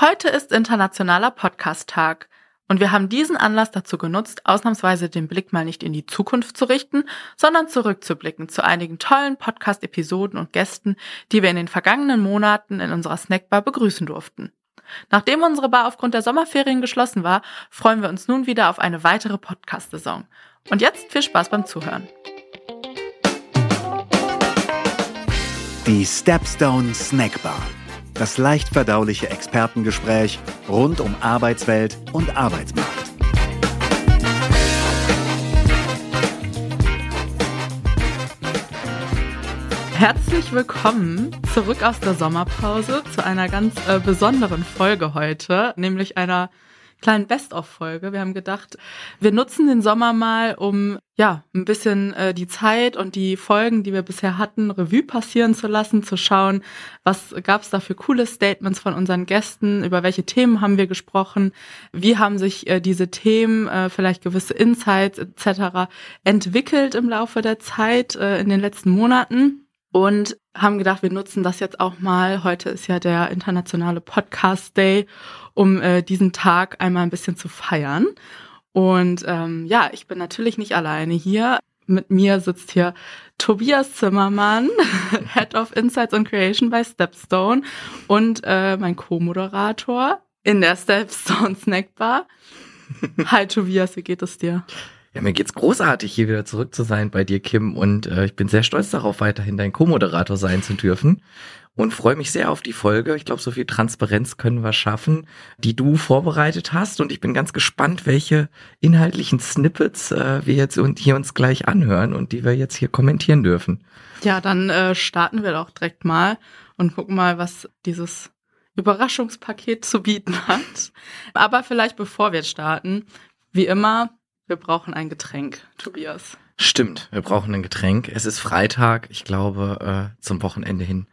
Heute ist Internationaler Podcast-Tag und wir haben diesen Anlass dazu genutzt, ausnahmsweise den Blick mal nicht in die Zukunft zu richten, sondern zurückzublicken zu einigen tollen Podcast-Episoden und Gästen, die wir in den vergangenen Monaten in unserer Snackbar begrüßen durften. Nachdem unsere Bar aufgrund der Sommerferien geschlossen war, freuen wir uns nun wieder auf eine weitere Podcast-Saison. Und jetzt viel Spaß beim Zuhören. Die Stepstone Snackbar das leicht verdauliche Expertengespräch rund um Arbeitswelt und Arbeitsmarkt. Herzlich willkommen zurück aus der Sommerpause zu einer ganz äh, besonderen Folge heute, nämlich einer kleinen Best-of-Folge. Wir haben gedacht, wir nutzen den Sommer mal, um ja ein bisschen äh, die Zeit und die Folgen, die wir bisher hatten, Revue passieren zu lassen, zu schauen, was gab es da für coole Statements von unseren Gästen, über welche Themen haben wir gesprochen, wie haben sich äh, diese Themen, äh, vielleicht gewisse Insights etc. entwickelt im Laufe der Zeit äh, in den letzten Monaten und haben gedacht, wir nutzen das jetzt auch mal. Heute ist ja der internationale Podcast Day, um äh, diesen Tag einmal ein bisschen zu feiern. Und ähm, ja, ich bin natürlich nicht alleine hier. Mit mir sitzt hier Tobias Zimmermann, Head of Insights and Creation bei Stepstone und äh, mein Co-Moderator in der Stepstone Snackbar. Hi Tobias, wie geht es dir? Ja, mir geht's großartig, hier wieder zurück zu sein bei dir, Kim. Und äh, ich bin sehr stolz darauf, weiterhin dein Co-Moderator sein zu dürfen. Und freue mich sehr auf die Folge. Ich glaube, so viel Transparenz können wir schaffen, die du vorbereitet hast. Und ich bin ganz gespannt, welche inhaltlichen Snippets äh, wir jetzt und hier uns gleich anhören und die wir jetzt hier kommentieren dürfen. Ja, dann äh, starten wir doch direkt mal und gucken mal, was dieses Überraschungspaket zu bieten hat. Aber vielleicht bevor wir starten, wie immer, wir brauchen ein Getränk, Tobias. Stimmt, wir brauchen ein Getränk. Es ist Freitag, ich glaube, äh, zum Wochenende hin.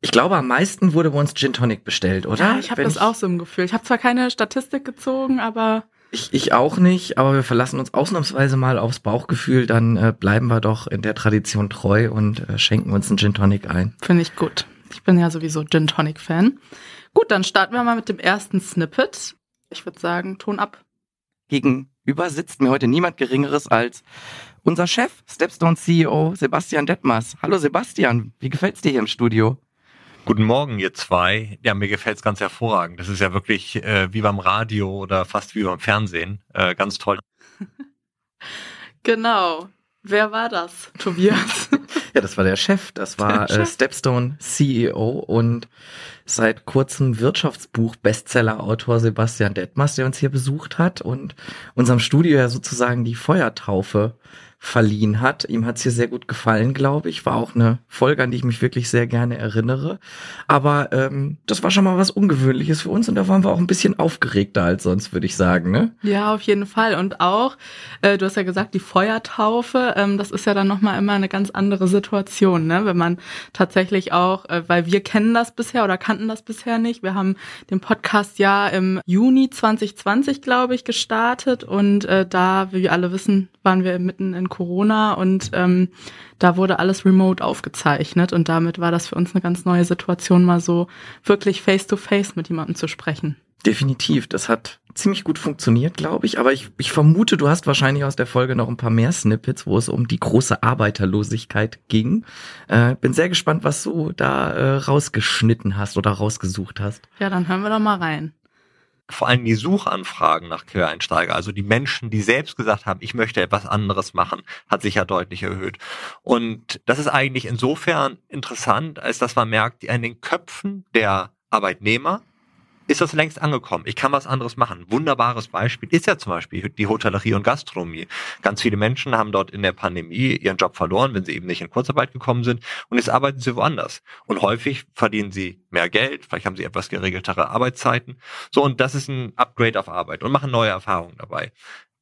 Ich glaube, am meisten wurde bei uns Gin Tonic bestellt, oder? Ja, ich habe das ich... auch so im Gefühl. Ich habe zwar keine Statistik gezogen, aber ich, ich auch nicht, aber wir verlassen uns ausnahmsweise mal aufs Bauchgefühl, dann äh, bleiben wir doch in der Tradition treu und äh, schenken uns einen Gin Tonic ein. Finde ich gut. Ich bin ja sowieso Gin Tonic Fan. Gut, dann starten wir mal mit dem ersten Snippet. Ich würde sagen, Ton ab. Gegen über sitzt mir heute niemand Geringeres als unser Chef, Stepstone CEO Sebastian Detmers. Hallo Sebastian, wie gefällt's dir hier im Studio? Guten Morgen, ihr zwei. Ja, mir gefällt's ganz hervorragend. Das ist ja wirklich äh, wie beim Radio oder fast wie beim Fernsehen. Äh, ganz toll. genau. Wer war das, Tobias? ja, das war der Chef. Das war äh, Stepstone CEO und seit kurzem Wirtschaftsbuch-Bestseller-Autor Sebastian Detmers, der uns hier besucht hat und unserem Studio ja sozusagen die Feuertaufe verliehen hat. Ihm hat es hier sehr gut gefallen, glaube ich. War auch eine Folge, an die ich mich wirklich sehr gerne erinnere. Aber ähm, das war schon mal was Ungewöhnliches für uns und da waren wir auch ein bisschen aufgeregter als sonst, würde ich sagen. Ne? Ja, auf jeden Fall. Und auch, äh, du hast ja gesagt, die Feuertaufe, ähm, das ist ja dann nochmal immer eine ganz andere Situation, ne? wenn man tatsächlich auch, äh, weil wir kennen das bisher oder kannten das bisher nicht. Wir haben den Podcast ja im Juni 2020, glaube ich, gestartet und äh, da, wie wir alle wissen, waren wir mitten in Corona und ähm, da wurde alles remote aufgezeichnet und damit war das für uns eine ganz neue Situation, mal so wirklich face-to-face -face mit jemandem zu sprechen. Definitiv, das hat ziemlich gut funktioniert, glaube ich. Aber ich, ich vermute, du hast wahrscheinlich aus der Folge noch ein paar mehr Snippets, wo es um die große Arbeiterlosigkeit ging. Äh, bin sehr gespannt, was du da äh, rausgeschnitten hast oder rausgesucht hast. Ja, dann hören wir doch mal rein vor allem die Suchanfragen nach Quereinsteiger, also die Menschen, die selbst gesagt haben, ich möchte etwas anderes machen, hat sich ja deutlich erhöht. Und das ist eigentlich insofern interessant, als dass man merkt, in den Köpfen der Arbeitnehmer ist das längst angekommen. Ich kann was anderes machen. Wunderbares Beispiel ist ja zum Beispiel die Hotellerie und Gastronomie. Ganz viele Menschen haben dort in der Pandemie ihren Job verloren, wenn sie eben nicht in Kurzarbeit gekommen sind und jetzt arbeiten sie woanders. Und häufig verdienen sie mehr Geld, vielleicht haben sie etwas geregeltere Arbeitszeiten. So, und das ist ein Upgrade auf Arbeit und machen neue Erfahrungen dabei.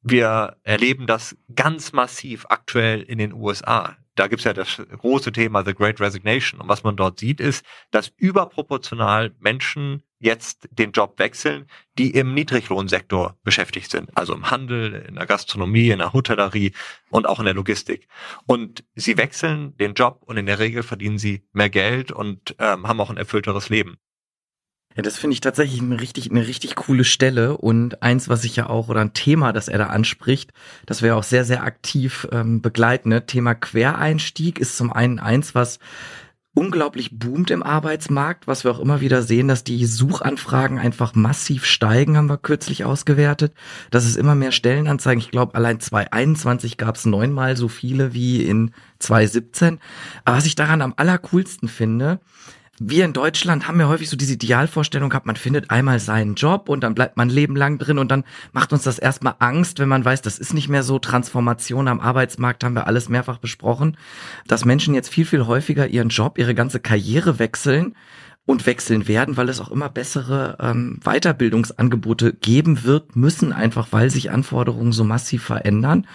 Wir erleben das ganz massiv aktuell in den USA da gibt's ja das große Thema The Great Resignation. Und was man dort sieht, ist, dass überproportional Menschen jetzt den Job wechseln, die im Niedriglohnsektor beschäftigt sind. Also im Handel, in der Gastronomie, in der Hotellerie und auch in der Logistik. Und sie wechseln den Job und in der Regel verdienen sie mehr Geld und ähm, haben auch ein erfüllteres Leben. Ja, das finde ich tatsächlich eine richtig, eine richtig coole Stelle und eins, was ich ja auch, oder ein Thema, das er da anspricht, das wir auch sehr, sehr aktiv ähm, begleiten. Ne? Thema Quereinstieg ist zum einen eins, was unglaublich boomt im Arbeitsmarkt, was wir auch immer wieder sehen, dass die Suchanfragen einfach massiv steigen, haben wir kürzlich ausgewertet. Dass es immer mehr Stellenanzeigen. Ich glaube, allein 2021 gab es neunmal so viele wie in 2017. Aber was ich daran am allercoolsten finde, wir in Deutschland haben ja häufig so diese Idealvorstellung gehabt, man findet einmal seinen Job und dann bleibt man ein Leben lang drin und dann macht uns das erstmal Angst, wenn man weiß, das ist nicht mehr so. Transformation am Arbeitsmarkt haben wir alles mehrfach besprochen, dass Menschen jetzt viel, viel häufiger ihren Job, ihre ganze Karriere wechseln und wechseln werden, weil es auch immer bessere ähm, Weiterbildungsangebote geben wird, müssen einfach, weil sich Anforderungen so massiv verändern.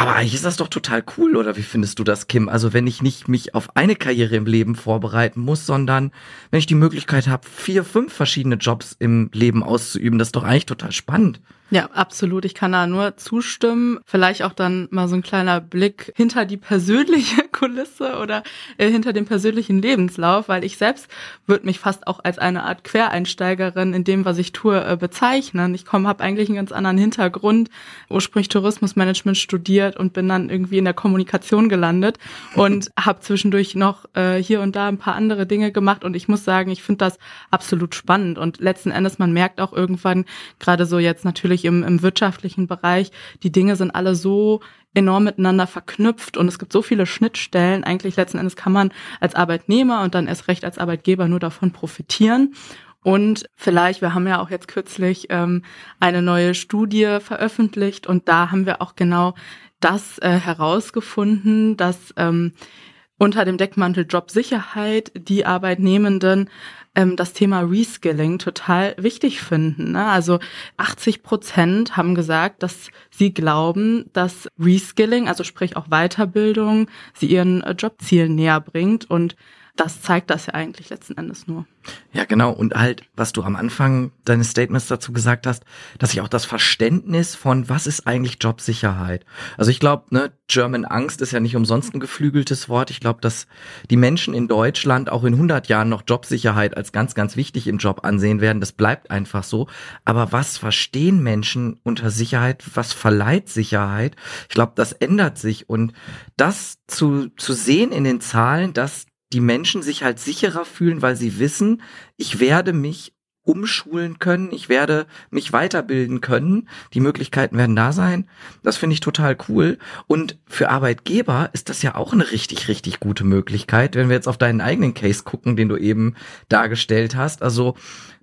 Aber eigentlich ist das doch total cool, oder wie findest du das, Kim? Also wenn ich nicht mich auf eine Karriere im Leben vorbereiten muss, sondern wenn ich die Möglichkeit habe, vier, fünf verschiedene Jobs im Leben auszuüben, das ist doch eigentlich total spannend. Ja, absolut. Ich kann da nur zustimmen. Vielleicht auch dann mal so ein kleiner Blick hinter die persönliche Kulisse oder äh, hinter den persönlichen Lebenslauf, weil ich selbst würde mich fast auch als eine Art Quereinsteigerin in dem, was ich tue, äh, bezeichnen. Ich komme, habe eigentlich einen ganz anderen Hintergrund, ursprünglich Tourismusmanagement studiert und bin dann irgendwie in der Kommunikation gelandet und habe zwischendurch noch äh, hier und da ein paar andere Dinge gemacht und ich muss sagen, ich finde das absolut spannend und letzten Endes man merkt auch irgendwann gerade so jetzt natürlich natürlich im, im wirtschaftlichen Bereich, die Dinge sind alle so enorm miteinander verknüpft und es gibt so viele Schnittstellen. Eigentlich letzten Endes kann man als Arbeitnehmer und dann erst recht als Arbeitgeber nur davon profitieren. Und vielleicht, wir haben ja auch jetzt kürzlich ähm, eine neue Studie veröffentlicht und da haben wir auch genau das äh, herausgefunden, dass ähm, unter dem Deckmantel Jobsicherheit die Arbeitnehmenden ähm, das Thema Reskilling total wichtig finden. Ne? Also 80 Prozent haben gesagt, dass sie glauben, dass Reskilling, also sprich auch Weiterbildung, sie ihren äh, Jobzielen näher bringt und das zeigt das ja eigentlich letzten Endes nur. Ja, genau. Und halt, was du am Anfang deines Statements dazu gesagt hast, dass ich auch das Verständnis von, was ist eigentlich Jobsicherheit? Also ich glaube, ne, German Angst ist ja nicht umsonst ein geflügeltes Wort. Ich glaube, dass die Menschen in Deutschland auch in 100 Jahren noch Jobsicherheit als ganz, ganz wichtig im Job ansehen werden. Das bleibt einfach so. Aber was verstehen Menschen unter Sicherheit? Was verleiht Sicherheit? Ich glaube, das ändert sich. Und das zu, zu sehen in den Zahlen, dass die Menschen sich halt sicherer fühlen, weil sie wissen, ich werde mich umschulen können, ich werde mich weiterbilden können, die Möglichkeiten werden da sein. Das finde ich total cool. Und für Arbeitgeber ist das ja auch eine richtig, richtig gute Möglichkeit, wenn wir jetzt auf deinen eigenen Case gucken, den du eben dargestellt hast. Also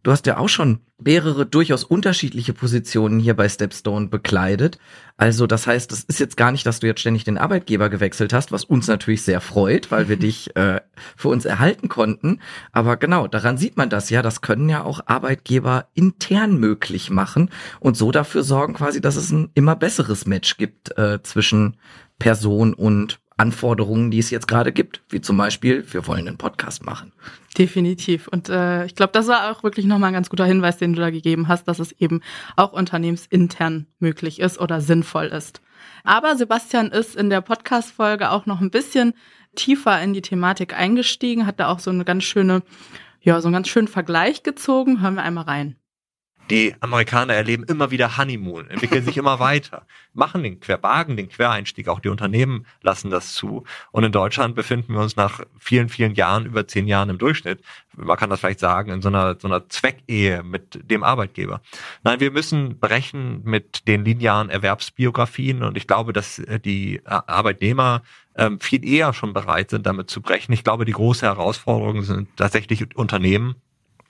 Du hast ja auch schon mehrere durchaus unterschiedliche Positionen hier bei Stepstone bekleidet. Also das heißt, das ist jetzt gar nicht, dass du jetzt ständig den Arbeitgeber gewechselt hast, was uns natürlich sehr freut, weil wir dich äh, für uns erhalten konnten. Aber genau, daran sieht man das ja. Das können ja auch Arbeitgeber intern möglich machen und so dafür sorgen quasi, dass es ein immer besseres Match gibt äh, zwischen Person und Anforderungen, die es jetzt gerade gibt, wie zum Beispiel, wir wollen einen Podcast machen. Definitiv. Und äh, ich glaube, das war auch wirklich nochmal ein ganz guter Hinweis, den du da gegeben hast, dass es eben auch unternehmensintern möglich ist oder sinnvoll ist. Aber Sebastian ist in der Podcast-Folge auch noch ein bisschen tiefer in die Thematik eingestiegen, hat da auch so eine ganz schöne, ja, so einen ganz schönen Vergleich gezogen. Hören wir einmal rein. Die Amerikaner erleben immer wieder Honeymoon, entwickeln sich immer weiter, machen den Querbagen, den Quereinstieg, auch die Unternehmen lassen das zu. Und in Deutschland befinden wir uns nach vielen, vielen Jahren, über zehn Jahren im Durchschnitt, man kann das vielleicht sagen, in so einer, so einer Zweckehe mit dem Arbeitgeber. Nein, wir müssen brechen mit den linearen Erwerbsbiografien und ich glaube, dass äh, die Arbeitnehmer ähm, viel eher schon bereit sind, damit zu brechen. Ich glaube, die große Herausforderung sind tatsächlich Unternehmen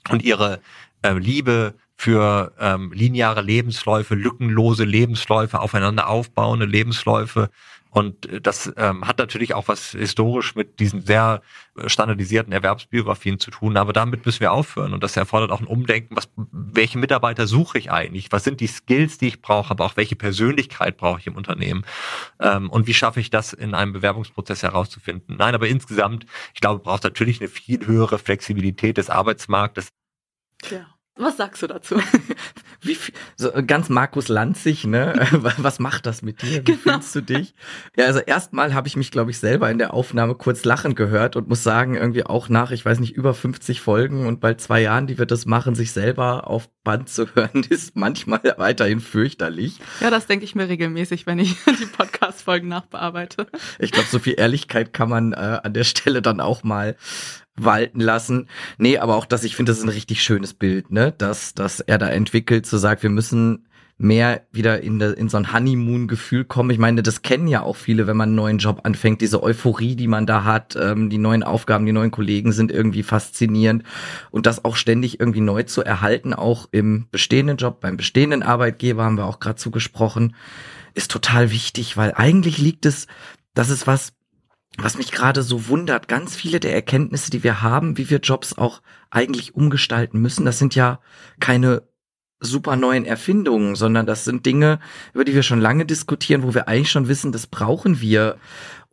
und ihre äh, Liebe für ähm, lineare Lebensläufe, lückenlose Lebensläufe, aufeinander aufbauende Lebensläufe. Und äh, das ähm, hat natürlich auch was historisch mit diesen sehr äh, standardisierten Erwerbsbiografien zu tun. Aber damit müssen wir aufhören. Und das erfordert auch ein Umdenken. Was, welche Mitarbeiter suche ich eigentlich? Was sind die Skills, die ich brauche? Aber auch welche Persönlichkeit brauche ich im Unternehmen? Ähm, und wie schaffe ich das in einem Bewerbungsprozess herauszufinden? Nein, aber insgesamt, ich glaube, braucht natürlich eine viel höhere Flexibilität des Arbeitsmarktes. Ja. Was sagst du dazu? Wie viel, so ganz Markus Lanzig, ne? Was macht das mit dir? Wie genau. fühlst du dich? Ja, also erstmal habe ich mich, glaube ich, selber in der Aufnahme kurz lachen gehört und muss sagen, irgendwie auch nach, ich weiß nicht, über 50 Folgen und bald zwei Jahren, die wir das machen, sich selber auf Band zu hören, ist manchmal weiterhin fürchterlich. Ja, das denke ich mir regelmäßig, wenn ich die Podcast-Folgen nachbearbeite. Ich glaube, so viel Ehrlichkeit kann man äh, an der Stelle dann auch mal walten lassen. Nee, aber auch das, ich finde, das ist ein richtig schönes Bild, ne? Dass, dass er da entwickelt, so sagt, wir müssen mehr wieder in, de, in so ein Honeymoon-Gefühl kommen. Ich meine, das kennen ja auch viele, wenn man einen neuen Job anfängt, diese Euphorie, die man da hat, ähm, die neuen Aufgaben, die neuen Kollegen sind irgendwie faszinierend und das auch ständig irgendwie neu zu erhalten, auch im bestehenden Job, beim bestehenden Arbeitgeber haben wir auch gerade zugesprochen, ist total wichtig, weil eigentlich liegt es, das ist was, was mich gerade so wundert, ganz viele der Erkenntnisse, die wir haben, wie wir Jobs auch eigentlich umgestalten müssen, das sind ja keine super neuen Erfindungen, sondern das sind Dinge, über die wir schon lange diskutieren, wo wir eigentlich schon wissen, das brauchen wir.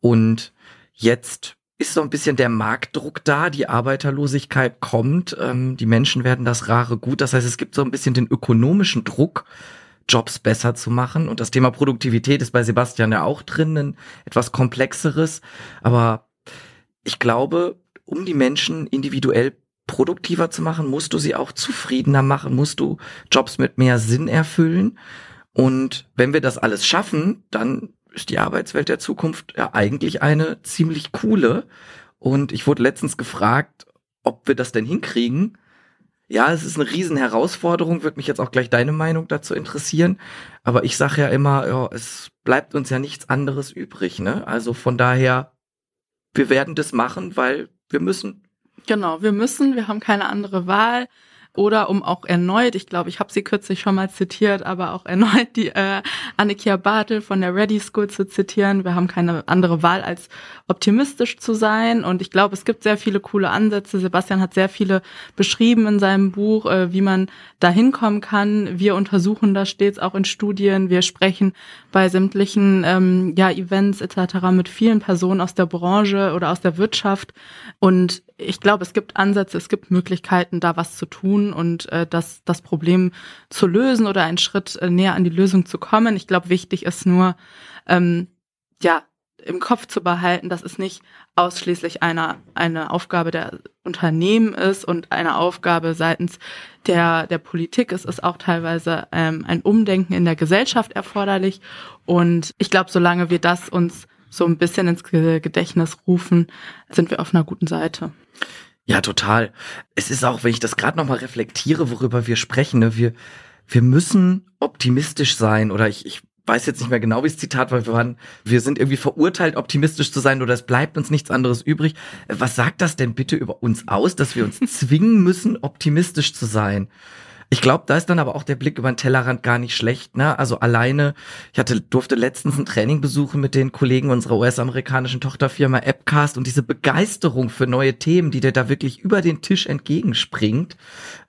Und jetzt ist so ein bisschen der Marktdruck da, die Arbeiterlosigkeit kommt, ähm, die Menschen werden das rare Gut. Das heißt, es gibt so ein bisschen den ökonomischen Druck, Jobs besser zu machen. Und das Thema Produktivität ist bei Sebastian ja auch drin, ein etwas komplexeres. Aber ich glaube, um die Menschen individuell produktiver zu machen, musst du sie auch zufriedener machen, musst du Jobs mit mehr Sinn erfüllen. Und wenn wir das alles schaffen, dann ist die Arbeitswelt der Zukunft ja eigentlich eine ziemlich coole. Und ich wurde letztens gefragt, ob wir das denn hinkriegen ja, es ist eine riesen Herausforderung, würde mich jetzt auch gleich deine Meinung dazu interessieren. Aber ich sage ja immer, ja, es bleibt uns ja nichts anderes übrig. Ne? Also von daher, wir werden das machen, weil wir müssen. Genau, wir müssen, wir haben keine andere Wahl oder um auch erneut, ich glaube, ich habe sie kürzlich schon mal zitiert, aber auch erneut die äh, Annikia Bartel von der Ready School zu zitieren. Wir haben keine andere Wahl, als optimistisch zu sein. Und ich glaube, es gibt sehr viele coole Ansätze. Sebastian hat sehr viele beschrieben in seinem Buch, äh, wie man da hinkommen kann. Wir untersuchen das stets auch in Studien. Wir sprechen bei sämtlichen ähm, ja, Events etc. mit vielen Personen aus der Branche oder aus der Wirtschaft. Und ich glaube, es gibt Ansätze, es gibt Möglichkeiten, da was zu tun und äh, das, das Problem zu lösen oder einen Schritt äh, näher an die Lösung zu kommen. Ich glaube, wichtig ist nur, ähm, ja, im Kopf zu behalten, dass es nicht ausschließlich eine, eine Aufgabe der Unternehmen ist und eine Aufgabe seitens der, der Politik. Es ist auch teilweise ähm, ein Umdenken in der Gesellschaft erforderlich. Und ich glaube, solange wir das uns so ein bisschen ins Gedächtnis rufen, sind wir auf einer guten Seite. Ja, total. Es ist auch, wenn ich das gerade nochmal reflektiere, worüber wir sprechen, ne, wir, wir müssen optimistisch sein oder ich, ich weiß jetzt nicht mehr genau, wie das Zitat war. Wir waren, wir sind irgendwie verurteilt, optimistisch zu sein oder es bleibt uns nichts anderes übrig. Was sagt das denn bitte über uns aus, dass wir uns zwingen müssen, optimistisch zu sein? Ich glaube, da ist dann aber auch der Blick über den Tellerrand gar nicht schlecht. Ne? Also alleine, ich hatte, durfte letztens ein Training besuchen mit den Kollegen unserer US-amerikanischen Tochterfirma Appcast und diese Begeisterung für neue Themen, die dir da wirklich über den Tisch entgegenspringt,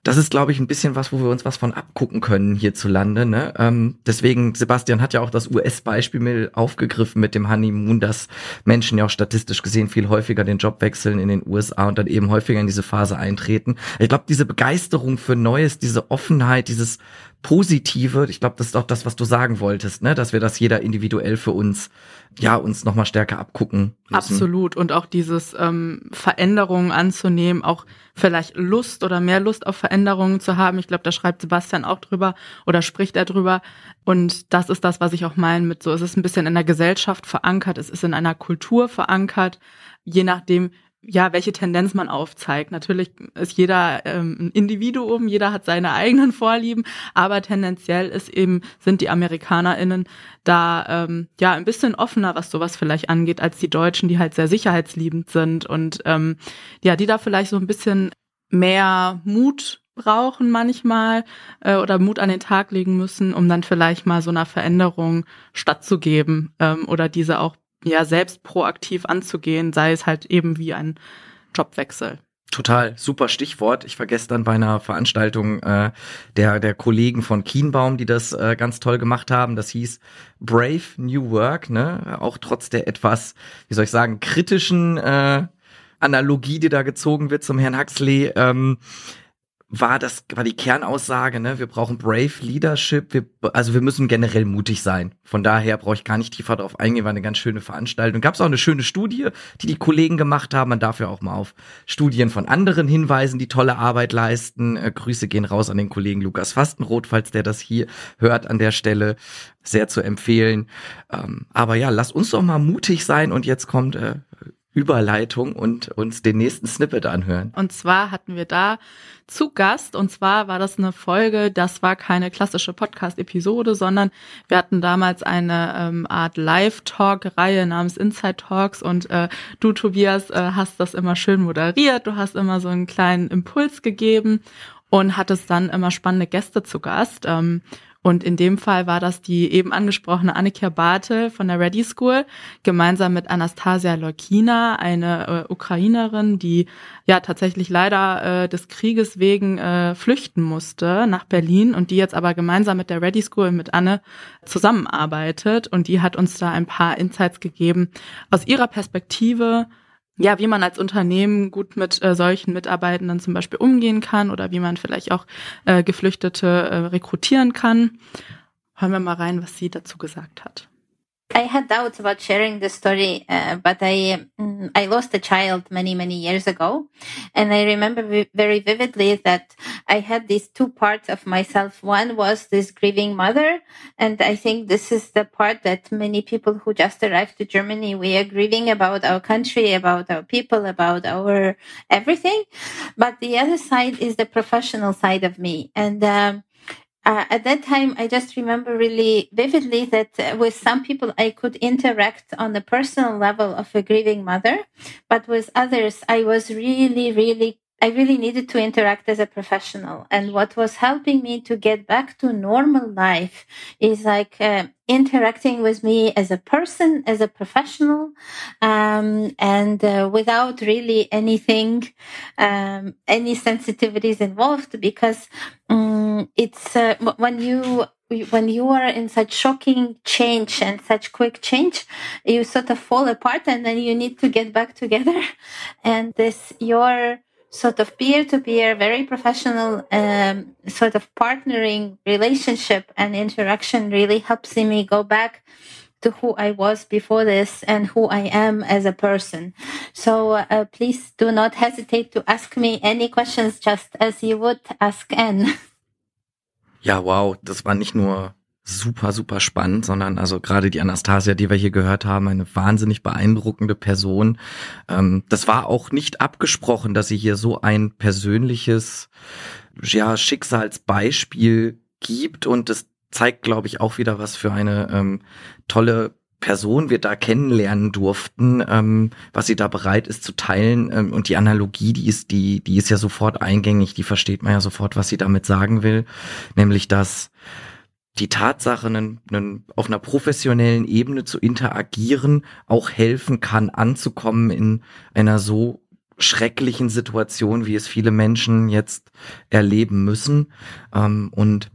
das ist, glaube ich, ein bisschen was, wo wir uns was von abgucken können hierzulande. Ne? Ähm, deswegen, Sebastian hat ja auch das US-Beispiel mit aufgegriffen mit dem Honeymoon, dass Menschen ja auch statistisch gesehen viel häufiger den Job wechseln in den USA und dann eben häufiger in diese Phase eintreten. Ich glaube, diese Begeisterung für Neues, diese Offenheit, dieses Positive, ich glaube, das ist auch das, was du sagen wolltest, ne? dass wir das jeder individuell für uns, ja, uns nochmal stärker abgucken müssen. Absolut. Und auch dieses ähm, Veränderungen anzunehmen, auch vielleicht Lust oder mehr Lust auf Veränderungen zu haben. Ich glaube, da schreibt Sebastian auch drüber oder spricht er drüber. Und das ist das, was ich auch meine mit so, es ist ein bisschen in der Gesellschaft verankert, es ist in einer Kultur verankert, je nachdem, ja, welche Tendenz man aufzeigt. Natürlich ist jeder ähm, ein Individuum, jeder hat seine eigenen Vorlieben, aber tendenziell ist eben, sind die AmerikanerInnen da ähm, ja ein bisschen offener, was sowas vielleicht angeht, als die Deutschen, die halt sehr sicherheitsliebend sind und ähm, ja, die da vielleicht so ein bisschen mehr Mut brauchen manchmal äh, oder Mut an den Tag legen müssen, um dann vielleicht mal so einer Veränderung stattzugeben ähm, oder diese auch ja selbst proaktiv anzugehen, sei es halt eben wie ein Jobwechsel. Total, super Stichwort. Ich vergesse dann bei einer Veranstaltung äh, der, der Kollegen von Kienbaum, die das äh, ganz toll gemacht haben. Das hieß Brave New Work, ne? Auch trotz der etwas, wie soll ich sagen, kritischen äh, Analogie, die da gezogen wird zum Herrn Huxley. Ähm, war das war die Kernaussage, ne? Wir brauchen brave Leadership. Wir, also wir müssen generell mutig sein. Von daher brauche ich gar nicht tiefer darauf eingehen. War eine ganz schöne Veranstaltung. Gab es auch eine schöne Studie, die die Kollegen gemacht haben. Man darf ja auch mal auf Studien von anderen hinweisen, die tolle Arbeit leisten. Äh, Grüße gehen raus an den Kollegen Lukas Fastenroth, falls der das hier hört an der Stelle. Sehr zu empfehlen. Ähm, aber ja, lass uns doch mal mutig sein. Und jetzt kommt äh, Überleitung und uns den nächsten Snippet anhören. Und zwar hatten wir da zu Gast, und zwar war das eine Folge, das war keine klassische Podcast-Episode, sondern wir hatten damals eine ähm, Art Live-Talk-Reihe namens Inside Talks und äh, du, Tobias, äh, hast das immer schön moderiert, du hast immer so einen kleinen Impuls gegeben und hattest dann immer spannende Gäste zu Gast. Ähm, und in dem Fall war das die eben angesprochene Annika Bartel von der Ready School, gemeinsam mit Anastasia Leukina, eine äh, Ukrainerin, die ja tatsächlich leider äh, des Krieges wegen äh, flüchten musste nach Berlin und die jetzt aber gemeinsam mit der Ready School mit Anne zusammenarbeitet. Und die hat uns da ein paar Insights gegeben aus ihrer Perspektive, ja, wie man als Unternehmen gut mit äh, solchen Mitarbeitenden zum Beispiel umgehen kann oder wie man vielleicht auch äh, Geflüchtete äh, rekrutieren kann. Hören wir mal rein, was sie dazu gesagt hat. I had doubts about sharing the story, uh, but I um, I lost a child many many years ago, and I remember v- very vividly that I had these two parts of myself. One was this grieving mother, and I think this is the part that many people who just arrived to Germany we are grieving about our country, about our people, about our everything. But the other side is the professional side of me, and. Um, uh, at that time, I just remember really vividly that uh, with some people I could interact on the personal level of a grieving mother, but with others I was really, really I really needed to interact as a professional. And what was helping me to get back to normal life is like uh, interacting with me as a person, as a professional, um, and uh, without really anything, um, any sensitivities involved because um, it's uh, when you when you are in such shocking change and such quick change, you sort of fall apart and then you need to get back together. And this, your sort of peer to peer, very professional um, sort of partnering relationship and interaction really helps me go back to who I was before this and who I am as a person. So uh, please do not hesitate to ask me any questions just as you would ask Anne. Ja, wow, das war nicht nur super, super spannend, sondern also gerade die Anastasia, die wir hier gehört haben, eine wahnsinnig beeindruckende Person. Ähm, das war auch nicht abgesprochen, dass sie hier so ein persönliches ja, Schicksalsbeispiel gibt. Und das zeigt, glaube ich, auch wieder, was für eine ähm, tolle Person wir da kennenlernen durften, ähm, was sie da bereit ist zu teilen. Ähm, und die Analogie, die ist, die, die ist ja sofort eingängig, die versteht man ja sofort, was sie damit sagen will, nämlich dass die Tatsache, einen, einen, auf einer professionellen Ebene zu interagieren, auch helfen kann, anzukommen in einer so schrecklichen Situation, wie es viele Menschen jetzt erleben müssen. Ähm, und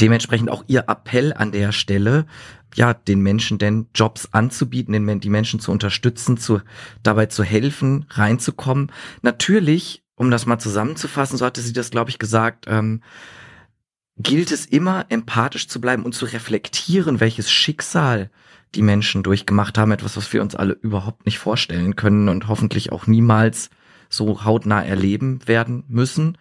dementsprechend auch ihr Appell an der Stelle, ja, den Menschen denn Jobs anzubieten, den, die Menschen zu unterstützen, zu, dabei zu helfen, reinzukommen. Natürlich, um das mal zusammenzufassen, so hatte sie das, glaube ich, gesagt, ähm, gilt es immer, empathisch zu bleiben und zu reflektieren, welches Schicksal die Menschen durchgemacht haben, etwas, was wir uns alle überhaupt nicht vorstellen können und hoffentlich auch niemals so hautnah erleben werden müssen.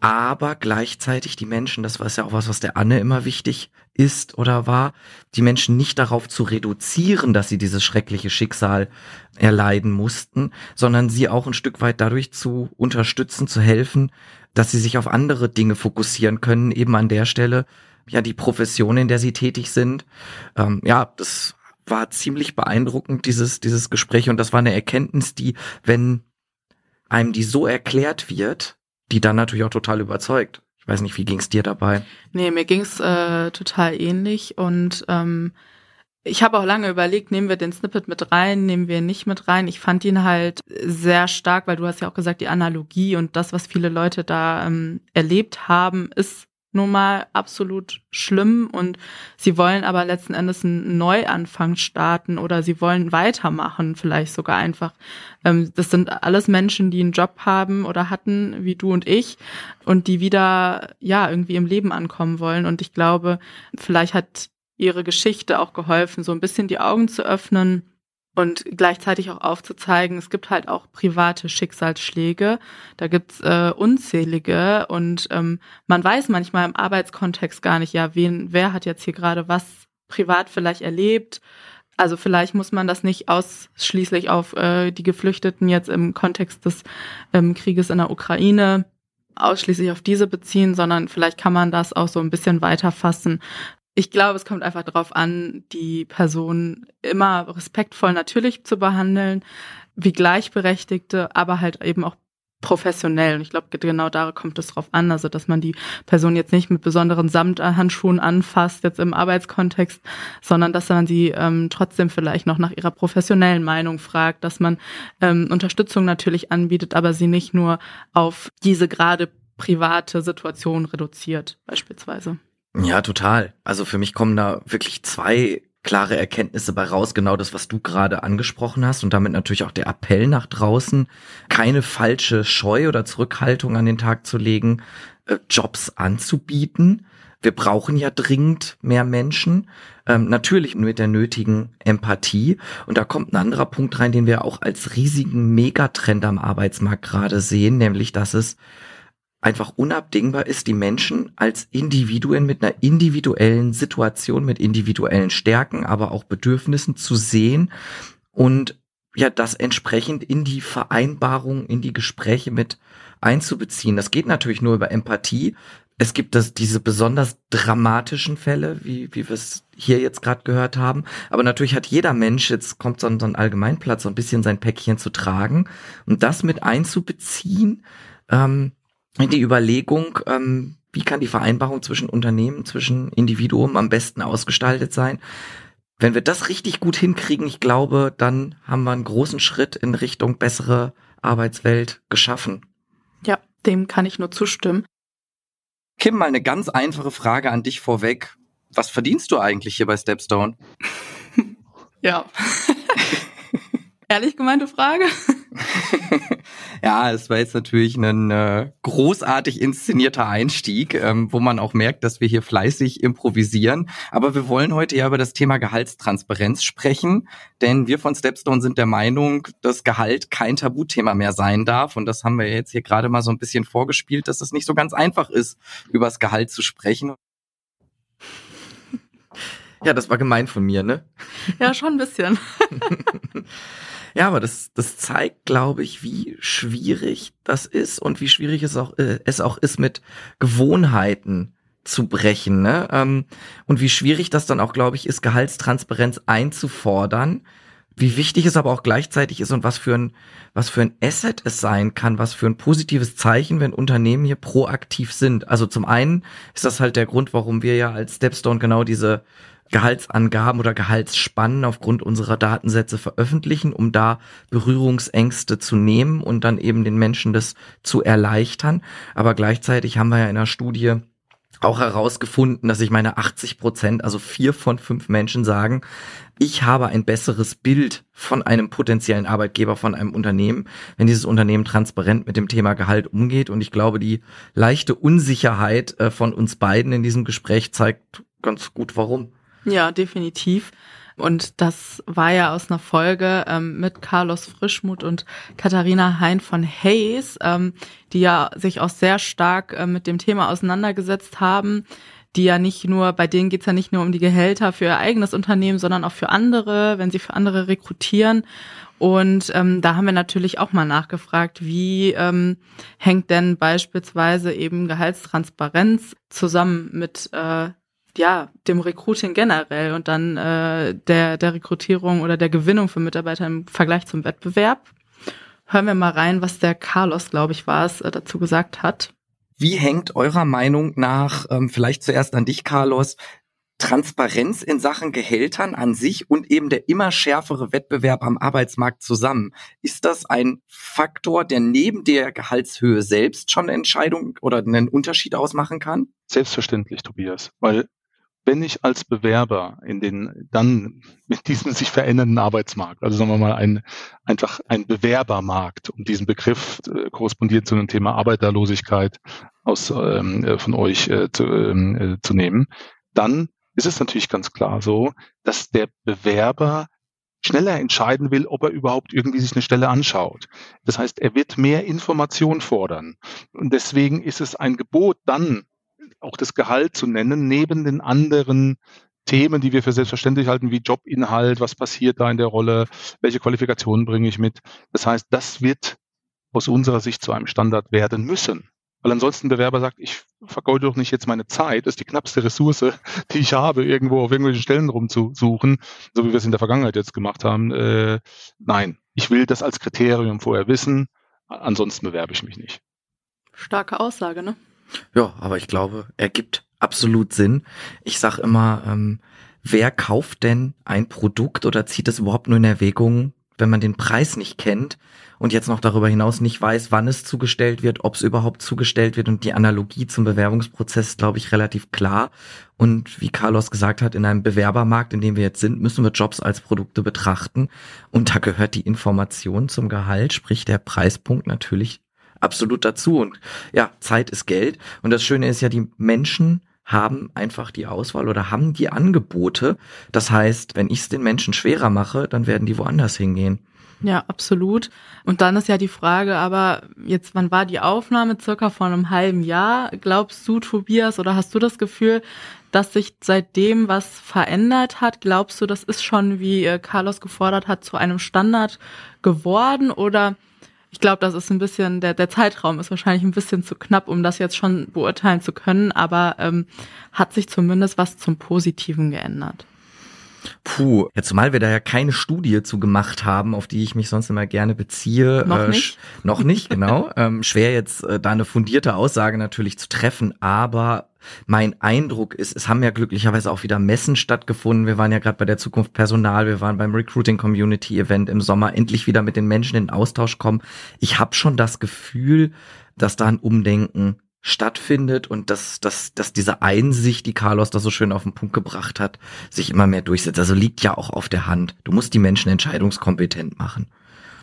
Aber gleichzeitig die Menschen, das war ja auch was, was der Anne immer wichtig ist oder war, die Menschen nicht darauf zu reduzieren, dass sie dieses schreckliche Schicksal erleiden mussten, sondern sie auch ein Stück weit dadurch zu unterstützen, zu helfen, dass sie sich auf andere Dinge fokussieren können, eben an der Stelle, ja, die Profession, in der sie tätig sind. Ähm, ja, das war ziemlich beeindruckend, dieses, dieses Gespräch. Und das war eine Erkenntnis, die, wenn einem die so erklärt wird, die dann natürlich auch total überzeugt. Ich weiß nicht, wie ging's dir dabei? Nee, mir ging's äh, total ähnlich und ähm, ich habe auch lange überlegt, nehmen wir den Snippet mit rein, nehmen wir ihn nicht mit rein. Ich fand ihn halt sehr stark, weil du hast ja auch gesagt, die Analogie und das, was viele Leute da ähm, erlebt haben, ist nun mal absolut schlimm und sie wollen aber letzten Endes einen Neuanfang starten oder sie wollen weitermachen, vielleicht sogar einfach. Ähm, das sind alles Menschen, die einen Job haben oder hatten, wie du und ich, und die wieder, ja, irgendwie im Leben ankommen wollen. Und ich glaube, vielleicht hat ihre Geschichte auch geholfen, so ein bisschen die Augen zu öffnen und gleichzeitig auch aufzuzeigen, es gibt halt auch private Schicksalsschläge, da gibt's äh, unzählige und ähm, man weiß manchmal im Arbeitskontext gar nicht, ja, wen, wer hat jetzt hier gerade was privat vielleicht erlebt. Also vielleicht muss man das nicht ausschließlich auf äh, die Geflüchteten jetzt im Kontext des ähm, Krieges in der Ukraine ausschließlich auf diese beziehen, sondern vielleicht kann man das auch so ein bisschen weiterfassen ich glaube, es kommt einfach darauf an, die Person immer respektvoll natürlich zu behandeln, wie Gleichberechtigte, aber halt eben auch professionell. Und ich glaube, genau da kommt es drauf an, also dass man die Person jetzt nicht mit besonderen Samthandschuhen anfasst, jetzt im Arbeitskontext, sondern dass man sie ähm, trotzdem vielleicht noch nach ihrer professionellen Meinung fragt, dass man ähm, Unterstützung natürlich anbietet, aber sie nicht nur auf diese gerade private Situation reduziert, beispielsweise. Ja, total. Also für mich kommen da wirklich zwei klare Erkenntnisse bei raus, genau das, was du gerade angesprochen hast und damit natürlich auch der Appell nach draußen, keine falsche Scheu oder Zurückhaltung an den Tag zu legen, äh, Jobs anzubieten. Wir brauchen ja dringend mehr Menschen, ähm, natürlich mit der nötigen Empathie. Und da kommt ein anderer Punkt rein, den wir auch als riesigen Megatrend am Arbeitsmarkt gerade sehen, nämlich dass es einfach unabdingbar ist, die Menschen als Individuen mit einer individuellen Situation, mit individuellen Stärken, aber auch Bedürfnissen zu sehen und ja, das entsprechend in die Vereinbarung, in die Gespräche mit einzubeziehen. Das geht natürlich nur über Empathie. Es gibt das, diese besonders dramatischen Fälle, wie, wie wir es hier jetzt gerade gehört haben. Aber natürlich hat jeder Mensch, jetzt kommt so ein, so ein Allgemeinplatz, so ein bisschen sein Päckchen zu tragen. Und das mit einzubeziehen, ähm, die Überlegung, ähm, wie kann die Vereinbarung zwischen Unternehmen, zwischen Individuum am besten ausgestaltet sein. Wenn wir das richtig gut hinkriegen, ich glaube, dann haben wir einen großen Schritt in Richtung bessere Arbeitswelt geschaffen. Ja, dem kann ich nur zustimmen. Kim, mal eine ganz einfache Frage an dich vorweg. Was verdienst du eigentlich hier bei Stepstone? ja. Ehrlich gemeinte Frage? ja, es war jetzt natürlich ein äh, großartig inszenierter Einstieg, ähm, wo man auch merkt, dass wir hier fleißig improvisieren. Aber wir wollen heute ja über das Thema Gehaltstransparenz sprechen, denn wir von Stepstone sind der Meinung, dass Gehalt kein Tabuthema mehr sein darf. Und das haben wir jetzt hier gerade mal so ein bisschen vorgespielt, dass es nicht so ganz einfach ist, über das Gehalt zu sprechen. Ja, das war gemein von mir, ne? Ja, schon ein bisschen. Ja, aber das, das zeigt, glaube ich, wie schwierig das ist und wie schwierig es auch, äh, es auch ist, mit Gewohnheiten zu brechen. Ne? Ähm, und wie schwierig das dann auch, glaube ich, ist, Gehaltstransparenz einzufordern. Wie wichtig es aber auch gleichzeitig ist und was für ein, was für ein Asset es sein kann, was für ein positives Zeichen, wenn Unternehmen hier proaktiv sind. Also zum einen ist das halt der Grund, warum wir ja als Stepstone genau diese Gehaltsangaben oder Gehaltsspannen aufgrund unserer Datensätze veröffentlichen, um da Berührungsängste zu nehmen und dann eben den Menschen das zu erleichtern. Aber gleichzeitig haben wir ja in der Studie auch herausgefunden, dass ich meine 80 Prozent, also vier von fünf Menschen sagen, ich habe ein besseres Bild von einem potenziellen Arbeitgeber, von einem Unternehmen, wenn dieses Unternehmen transparent mit dem Thema Gehalt umgeht. Und ich glaube, die leichte Unsicherheit äh, von uns beiden in diesem Gespräch zeigt ganz gut, warum. Ja, definitiv. Und das war ja aus einer Folge ähm, mit Carlos Frischmuth und Katharina Hein von Hayes, ähm, die ja sich auch sehr stark äh, mit dem Thema auseinandergesetzt haben, die ja nicht nur, bei denen geht's ja nicht nur um die Gehälter für ihr eigenes Unternehmen, sondern auch für andere, wenn sie für andere rekrutieren. Und ähm, da haben wir natürlich auch mal nachgefragt, wie ähm, hängt denn beispielsweise eben Gehaltstransparenz zusammen mit äh, ja, dem Recruiting generell und dann äh, der, der Rekrutierung oder der Gewinnung von Mitarbeitern im Vergleich zum Wettbewerb. Hören wir mal rein, was der Carlos, glaube ich, war es, äh, dazu gesagt hat. Wie hängt eurer Meinung nach, ähm, vielleicht zuerst an dich, Carlos, Transparenz in Sachen Gehältern an sich und eben der immer schärfere Wettbewerb am Arbeitsmarkt zusammen. Ist das ein Faktor, der neben der Gehaltshöhe selbst schon eine Entscheidung oder einen Unterschied ausmachen kann? Selbstverständlich, Tobias, weil wenn ich als Bewerber in den dann mit diesem sich verändernden Arbeitsmarkt, also sagen wir mal ein, einfach ein Bewerbermarkt, um diesen Begriff äh, korrespondiert zu dem Thema Arbeiterlosigkeit aus ähm, äh, von euch äh, zu, ähm, äh, zu nehmen, dann ist es natürlich ganz klar so, dass der Bewerber schneller entscheiden will, ob er überhaupt irgendwie sich eine Stelle anschaut. Das heißt, er wird mehr Information fordern. Und deswegen ist es ein Gebot, dann auch das Gehalt zu nennen, neben den anderen Themen, die wir für selbstverständlich halten, wie Jobinhalt, was passiert da in der Rolle, welche Qualifikationen bringe ich mit. Das heißt, das wird aus unserer Sicht zu einem Standard werden müssen. Weil ansonsten Bewerber sagt, ich vergeude doch nicht jetzt meine Zeit, das ist die knappste Ressource, die ich habe, irgendwo auf irgendwelchen Stellen rumzusuchen, so wie wir es in der Vergangenheit jetzt gemacht haben. Äh, nein, ich will das als Kriterium vorher wissen, ansonsten bewerbe ich mich nicht. Starke Aussage, ne? Ja, aber ich glaube, er gibt absolut Sinn. Ich sag immer, ähm, wer kauft denn ein Produkt oder zieht es überhaupt nur in Erwägung, wenn man den Preis nicht kennt und jetzt noch darüber hinaus nicht weiß, wann es zugestellt wird, ob es überhaupt zugestellt wird und die Analogie zum Bewerbungsprozess ist, glaube ich, relativ klar. Und wie Carlos gesagt hat, in einem Bewerbermarkt, in dem wir jetzt sind, müssen wir Jobs als Produkte betrachten. Und da gehört die Information zum Gehalt, sprich der Preispunkt natürlich absolut dazu. Und ja, Zeit ist Geld. Und das Schöne ist ja, die Menschen haben einfach die Auswahl oder haben die Angebote. Das heißt, wenn ich es den Menschen schwerer mache, dann werden die woanders hingehen. Ja, absolut. Und dann ist ja die Frage, aber jetzt, wann war die Aufnahme? Circa vor einem halben Jahr. Glaubst du, Tobias, oder hast du das Gefühl, dass sich seitdem was verändert hat? Glaubst du, das ist schon, wie äh, Carlos gefordert hat, zu einem Standard geworden? Oder ich glaube, das ist ein bisschen, der, der Zeitraum ist wahrscheinlich ein bisschen zu knapp, um das jetzt schon beurteilen zu können, aber ähm, hat sich zumindest was zum Positiven geändert. Puh, ja, zumal wir da ja keine Studie zu gemacht haben, auf die ich mich sonst immer gerne beziehe. Noch äh, nicht? Noch nicht, genau. ähm, schwer jetzt äh, da eine fundierte Aussage natürlich zu treffen, aber mein Eindruck ist, es haben ja glücklicherweise auch wieder Messen stattgefunden. Wir waren ja gerade bei der Zukunft Personal, wir waren beim Recruiting Community Event im Sommer, endlich wieder mit den Menschen in Austausch kommen. Ich habe schon das Gefühl, dass da ein Umdenken stattfindet und dass, dass, dass diese Einsicht, die Carlos da so schön auf den Punkt gebracht hat, sich immer mehr durchsetzt. Also liegt ja auch auf der Hand. Du musst die Menschen entscheidungskompetent machen.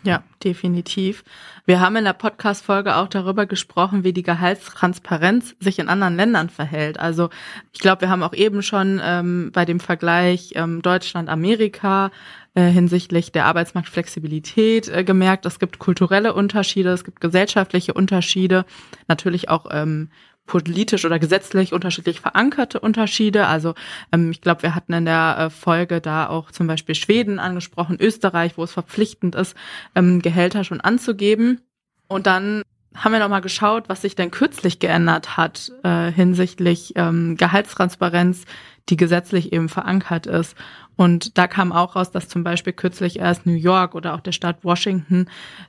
Ja, definitiv. Wir haben in der Podcast-Folge auch darüber gesprochen, wie die Gehaltstransparenz sich in anderen Ländern verhält. Also ich glaube, wir haben auch eben schon ähm, bei dem Vergleich ähm, Deutschland-Amerika äh, hinsichtlich der Arbeitsmarktflexibilität äh, gemerkt, es gibt kulturelle Unterschiede, es gibt gesellschaftliche Unterschiede, natürlich auch ähm, politisch oder gesetzlich unterschiedlich verankerte Unterschiede. Also ähm, ich glaube, wir hatten in der äh, Folge da auch zum Beispiel Schweden angesprochen, Österreich, wo es verpflichtend ist, ähm, Gehälter schon anzugeben. Und dann haben wir nochmal geschaut, was sich denn kürzlich geändert hat äh, hinsichtlich ähm, Gehaltstransparenz, die gesetzlich eben verankert ist. Und da kam auch raus, dass zum Beispiel kürzlich erst New York oder auch der Staat Washington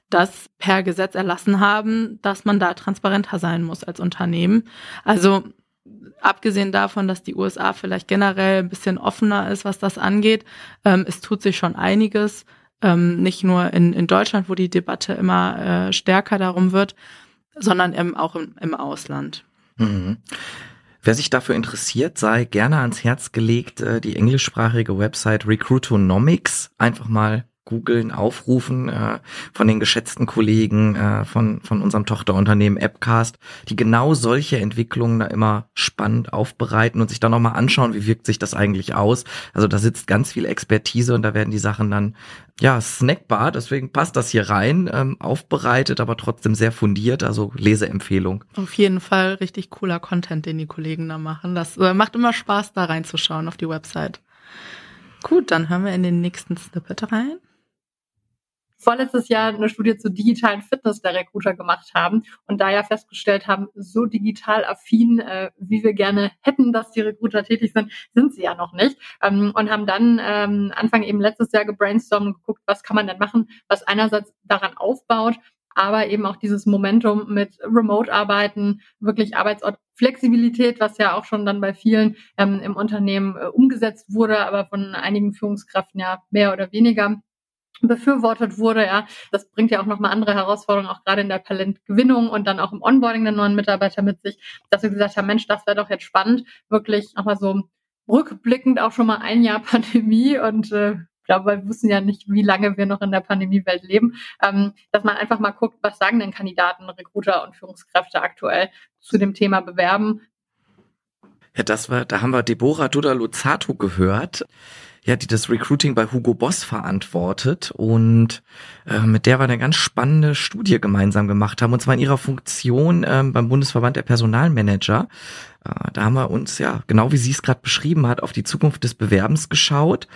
das per Gesetz erlassen haben, dass man da transparenter sein muss als Unternehmen. Also abgesehen davon, dass die USA vielleicht generell ein bisschen offener ist, was das angeht, ähm, es tut sich schon einiges. Ähm, nicht nur in, in Deutschland, wo die Debatte immer äh, stärker darum wird, sondern eben auch im, im Ausland. Mhm. Wer sich dafür interessiert, sei gerne ans Herz gelegt, äh, die englischsprachige Website Recruitonomics. Einfach mal googeln, aufrufen äh, von den geschätzten Kollegen äh, von, von unserem Tochterunternehmen Appcast, die genau solche Entwicklungen da immer spannend aufbereiten und sich dann nochmal anschauen, wie wirkt sich das eigentlich aus. Also da sitzt ganz viel Expertise und da werden die Sachen dann ja snackbar, deswegen passt das hier rein, ähm, aufbereitet, aber trotzdem sehr fundiert, also Leseempfehlung. Auf jeden Fall richtig cooler Content, den die Kollegen da machen. Das äh, macht immer Spaß, da reinzuschauen auf die Website. Gut, dann hören wir in den nächsten Snippet rein vorletztes Jahr eine Studie zur digitalen Fitness der Recruiter gemacht haben und da ja festgestellt haben, so digital affin, äh, wie wir gerne hätten, dass die Recruiter tätig sind, sind sie ja noch nicht. Ähm, und haben dann ähm, Anfang eben letztes Jahr gebrainstormt und geguckt, was kann man denn machen, was einerseits daran aufbaut, aber eben auch dieses Momentum mit Remote-Arbeiten, wirklich Arbeitsortflexibilität, was ja auch schon dann bei vielen ähm, im Unternehmen äh, umgesetzt wurde, aber von einigen Führungskräften ja mehr oder weniger befürwortet wurde, ja. Das bringt ja auch nochmal andere Herausforderungen, auch gerade in der Talentgewinnung und dann auch im Onboarding der neuen Mitarbeiter mit sich, dass wir gesagt haben, Mensch, das wäre doch jetzt spannend, wirklich nochmal so rückblickend auch schon mal ein Jahr Pandemie und äh, ich glaube, wir wissen ja nicht, wie lange wir noch in der Pandemiewelt leben, ähm, dass man einfach mal guckt, was sagen denn Kandidaten, Recruiter und Führungskräfte aktuell zu dem Thema Bewerben. Ja, das war, da haben wir Deborah Duda-Luzzato gehört ja, die das Recruiting bei Hugo Boss verantwortet und äh, mit der wir eine ganz spannende Studie gemeinsam gemacht haben und zwar in ihrer Funktion äh, beim Bundesverband der Personalmanager. Äh, da haben wir uns ja, genau wie sie es gerade beschrieben hat, auf die Zukunft des Bewerbens geschaut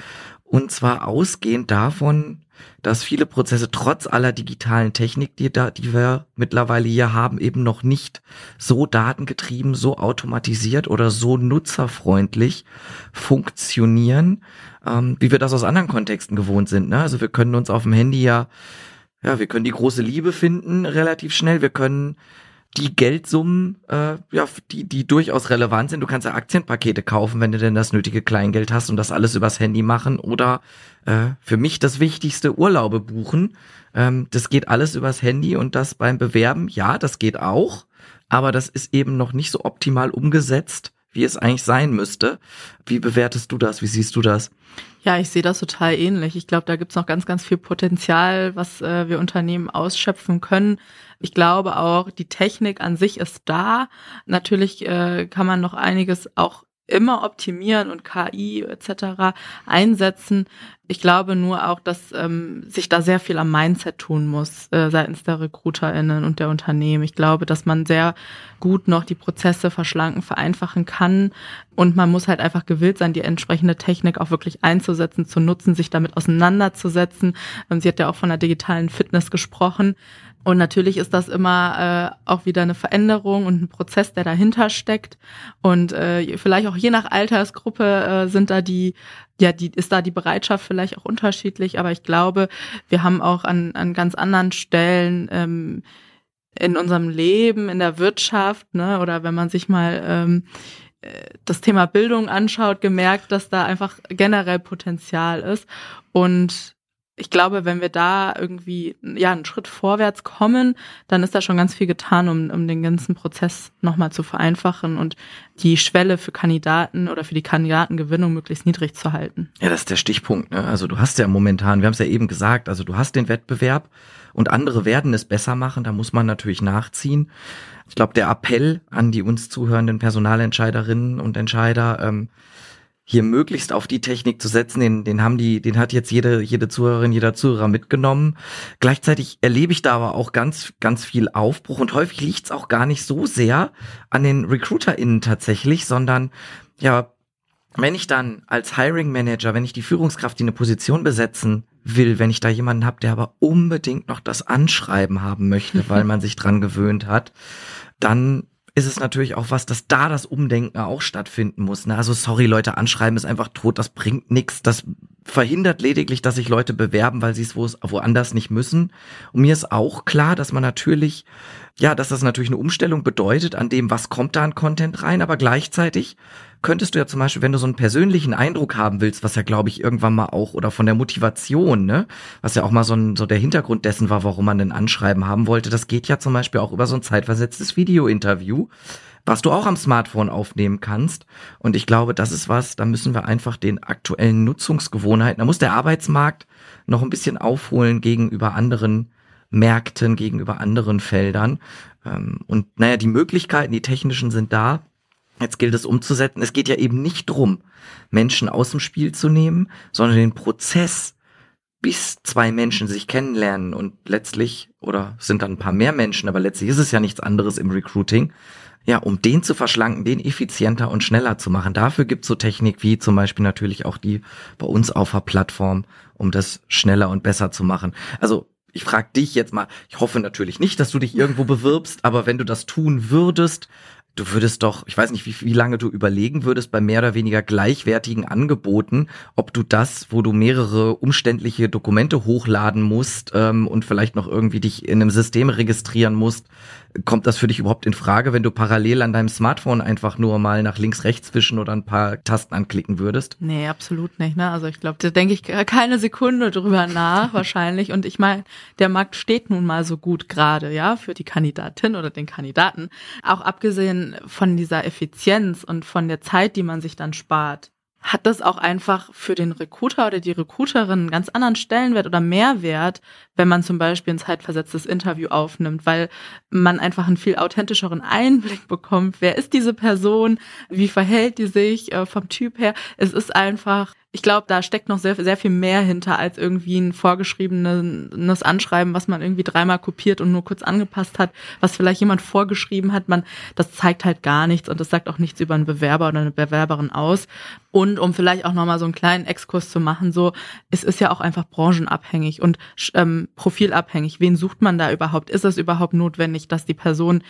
und zwar ausgehend davon, dass viele Prozesse trotz aller digitalen Technik, die, da, die wir mittlerweile hier haben, eben noch nicht so datengetrieben, so automatisiert oder so nutzerfreundlich funktionieren, ähm, wie wir das aus anderen Kontexten gewohnt sind. Ne? Also wir können uns auf dem Handy ja, ja, wir können die große Liebe finden relativ schnell. Wir können die Geldsummen, äh, ja, die, die durchaus relevant sind. Du kannst ja Aktienpakete kaufen, wenn du denn das nötige Kleingeld hast und das alles übers Handy machen oder äh, für mich das Wichtigste, Urlaube buchen. Ähm, das geht alles übers Handy und das beim Bewerben, ja, das geht auch, aber das ist eben noch nicht so optimal umgesetzt, wie es eigentlich sein müsste. Wie bewertest du das? Wie siehst du das? Ja, ich sehe das total ähnlich. Ich glaube, da gibt's noch ganz, ganz viel Potenzial, was äh, wir Unternehmen ausschöpfen können. Ich glaube auch, die Technik an sich ist da. Natürlich äh, kann man noch einiges auch immer optimieren und KI etc. einsetzen. Ich glaube nur auch, dass ähm, sich da sehr viel am Mindset tun muss äh, seitens der RecruiterInnen und der Unternehmen. Ich glaube, dass man sehr gut noch die Prozesse verschlanken, vereinfachen kann und man muss halt einfach gewillt sein, die entsprechende Technik auch wirklich einzusetzen, zu nutzen, sich damit auseinanderzusetzen. Ähm, sie hat ja auch von der digitalen Fitness gesprochen. Und natürlich ist das immer äh, auch wieder eine Veränderung und ein Prozess, der dahinter steckt. Und äh, vielleicht auch je nach Altersgruppe äh, sind da die, ja, die ist da die Bereitschaft vielleicht auch unterschiedlich. Aber ich glaube, wir haben auch an, an ganz anderen Stellen ähm, in unserem Leben, in der Wirtschaft, ne, oder wenn man sich mal ähm, äh, das Thema Bildung anschaut, gemerkt, dass da einfach generell Potenzial ist. Und ich glaube, wenn wir da irgendwie ja einen Schritt vorwärts kommen, dann ist da schon ganz viel getan, um, um den ganzen Prozess nochmal zu vereinfachen und die Schwelle für Kandidaten oder für die Kandidatengewinnung möglichst niedrig zu halten. Ja, das ist der Stichpunkt. Ne? Also du hast ja momentan, wir haben es ja eben gesagt, also du hast den Wettbewerb und andere werden es besser machen, da muss man natürlich nachziehen. Ich glaube, der Appell an die uns zuhörenden Personalentscheiderinnen und Entscheider, ähm, hier möglichst auf die Technik zu setzen, den, den haben die, den hat jetzt jede, jede Zuhörerin, jeder Zuhörer mitgenommen. Gleichzeitig erlebe ich da aber auch ganz, ganz viel Aufbruch und häufig liegt es auch gar nicht so sehr an den RecruiterInnen tatsächlich, sondern ja, wenn ich dann als Hiring Manager, wenn ich die Führungskraft, die eine Position besetzen will, wenn ich da jemanden habe, der aber unbedingt noch das Anschreiben haben möchte, weil man sich dran gewöhnt hat, dann ist es natürlich auch was, dass da das Umdenken auch stattfinden muss. Ne? Also sorry, Leute, anschreiben ist einfach tot, das bringt nichts. Das verhindert lediglich, dass sich Leute bewerben, weil sie es woanders nicht müssen. Und mir ist auch klar, dass man natürlich, ja, dass das natürlich eine Umstellung bedeutet an dem, was kommt da an Content rein, aber gleichzeitig könntest du ja zum Beispiel, wenn du so einen persönlichen Eindruck haben willst, was ja glaube ich irgendwann mal auch, oder von der Motivation, ne, was ja auch mal so, ein, so der Hintergrund dessen war, warum man ein Anschreiben haben wollte, das geht ja zum Beispiel auch über so ein zeitversetztes Video-Interview, was du auch am Smartphone aufnehmen kannst. Und ich glaube, das ist was, da müssen wir einfach den aktuellen Nutzungsgewohnheiten, da muss der Arbeitsmarkt noch ein bisschen aufholen gegenüber anderen Märkten, gegenüber anderen Feldern. Ähm, und naja, die Möglichkeiten, die technischen sind da. Jetzt gilt es umzusetzen. Es geht ja eben nicht drum, Menschen aus dem Spiel zu nehmen, sondern den Prozess, bis zwei Menschen sich kennenlernen und letztlich, oder sind dann ein paar mehr Menschen, aber letztlich ist es ja nichts anderes im Recruiting, ja, um den zu verschlanken, den effizienter und schneller zu machen. Dafür gibt's so Technik wie zum Beispiel natürlich auch die bei uns auf der Plattform, um das schneller und besser zu machen. Also ich frage dich jetzt mal, ich hoffe natürlich nicht, dass du dich irgendwo bewirbst, aber wenn du das tun würdest, du würdest doch, ich weiß nicht, wie, wie lange du überlegen würdest bei mehr oder weniger gleichwertigen Angeboten, ob du das, wo du mehrere umständliche Dokumente hochladen musst ähm, und vielleicht noch irgendwie dich in einem System registrieren musst, kommt das für dich überhaupt in Frage, wenn du parallel an deinem Smartphone einfach nur mal nach links, rechts wischen oder ein paar Tasten anklicken würdest? Nee, absolut nicht. Ne? Also ich glaube, da denke ich keine Sekunde drüber nach wahrscheinlich. Und ich meine, der Markt steht nun mal so gut gerade, ja, für die Kandidatin oder den Kandidaten. Auch abgesehen von dieser Effizienz und von der Zeit, die man sich dann spart hat das auch einfach für den Recruiter oder die Recruiterin einen ganz anderen Stellenwert oder Mehrwert, wenn man zum Beispiel ein zeitversetztes Interview aufnimmt, weil man einfach einen viel authentischeren Einblick bekommt. Wer ist diese Person? Wie verhält die sich äh, vom Typ her? Es ist einfach ich glaube, da steckt noch sehr, sehr viel mehr hinter als irgendwie ein vorgeschriebenes Anschreiben, was man irgendwie dreimal kopiert und nur kurz angepasst hat, was vielleicht jemand vorgeschrieben hat. Man, das zeigt halt gar nichts und das sagt auch nichts über einen Bewerber oder eine Bewerberin aus. Und um vielleicht auch nochmal so einen kleinen Exkurs zu machen, so, es ist ja auch einfach branchenabhängig und ähm, profilabhängig. Wen sucht man da überhaupt? Ist es überhaupt notwendig, dass die Person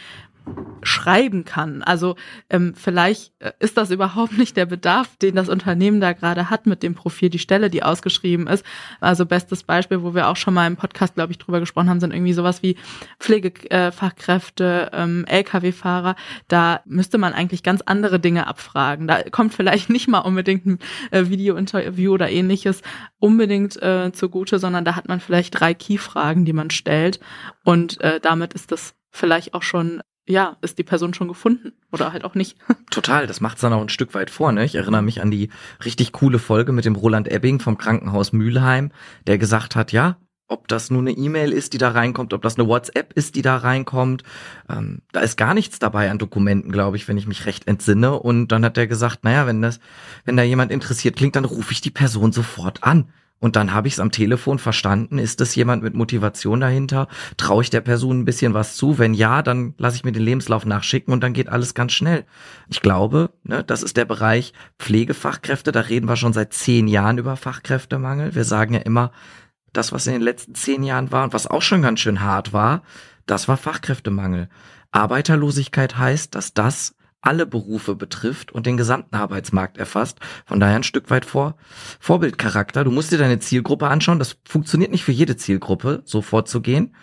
schreiben kann. Also ähm, vielleicht äh, ist das überhaupt nicht der Bedarf, den das Unternehmen da gerade hat mit dem Profil, die Stelle, die ausgeschrieben ist. Also bestes Beispiel, wo wir auch schon mal im Podcast, glaube ich, drüber gesprochen haben, sind irgendwie sowas wie Pflegefachkräfte, ähm, Lkw-Fahrer. Da müsste man eigentlich ganz andere Dinge abfragen. Da kommt vielleicht nicht mal unbedingt ein äh, Video-Interview oder ähnliches unbedingt äh, zugute, sondern da hat man vielleicht drei Key-Fragen, die man stellt. Und äh, damit ist das vielleicht auch schon ja, ist die Person schon gefunden oder halt auch nicht. Total, das macht's dann auch ein Stück weit vor. Ne? Ich erinnere mich an die richtig coole Folge mit dem Roland Ebbing vom Krankenhaus Mülheim, der gesagt hat, ja, ob das nur eine E-Mail ist, die da reinkommt, ob das eine WhatsApp ist, die da reinkommt. Ähm, da ist gar nichts dabei an Dokumenten, glaube ich, wenn ich mich recht entsinne. Und dann hat er gesagt, naja, wenn das, wenn da jemand interessiert klingt, dann rufe ich die Person sofort an. Und dann habe ich es am Telefon verstanden. Ist es jemand mit Motivation dahinter? Traue ich der Person ein bisschen was zu? Wenn ja, dann lasse ich mir den Lebenslauf nachschicken und dann geht alles ganz schnell. Ich glaube, ne, das ist der Bereich Pflegefachkräfte. Da reden wir schon seit zehn Jahren über Fachkräftemangel. Wir sagen ja immer, das, was in den letzten zehn Jahren war und was auch schon ganz schön hart war, das war Fachkräftemangel. Arbeiterlosigkeit heißt, dass das alle Berufe betrifft und den gesamten Arbeitsmarkt erfasst. Von daher ein Stück weit vor Vorbildcharakter. Du musst dir deine Zielgruppe anschauen. Das funktioniert nicht für jede Zielgruppe, so vorzugehen.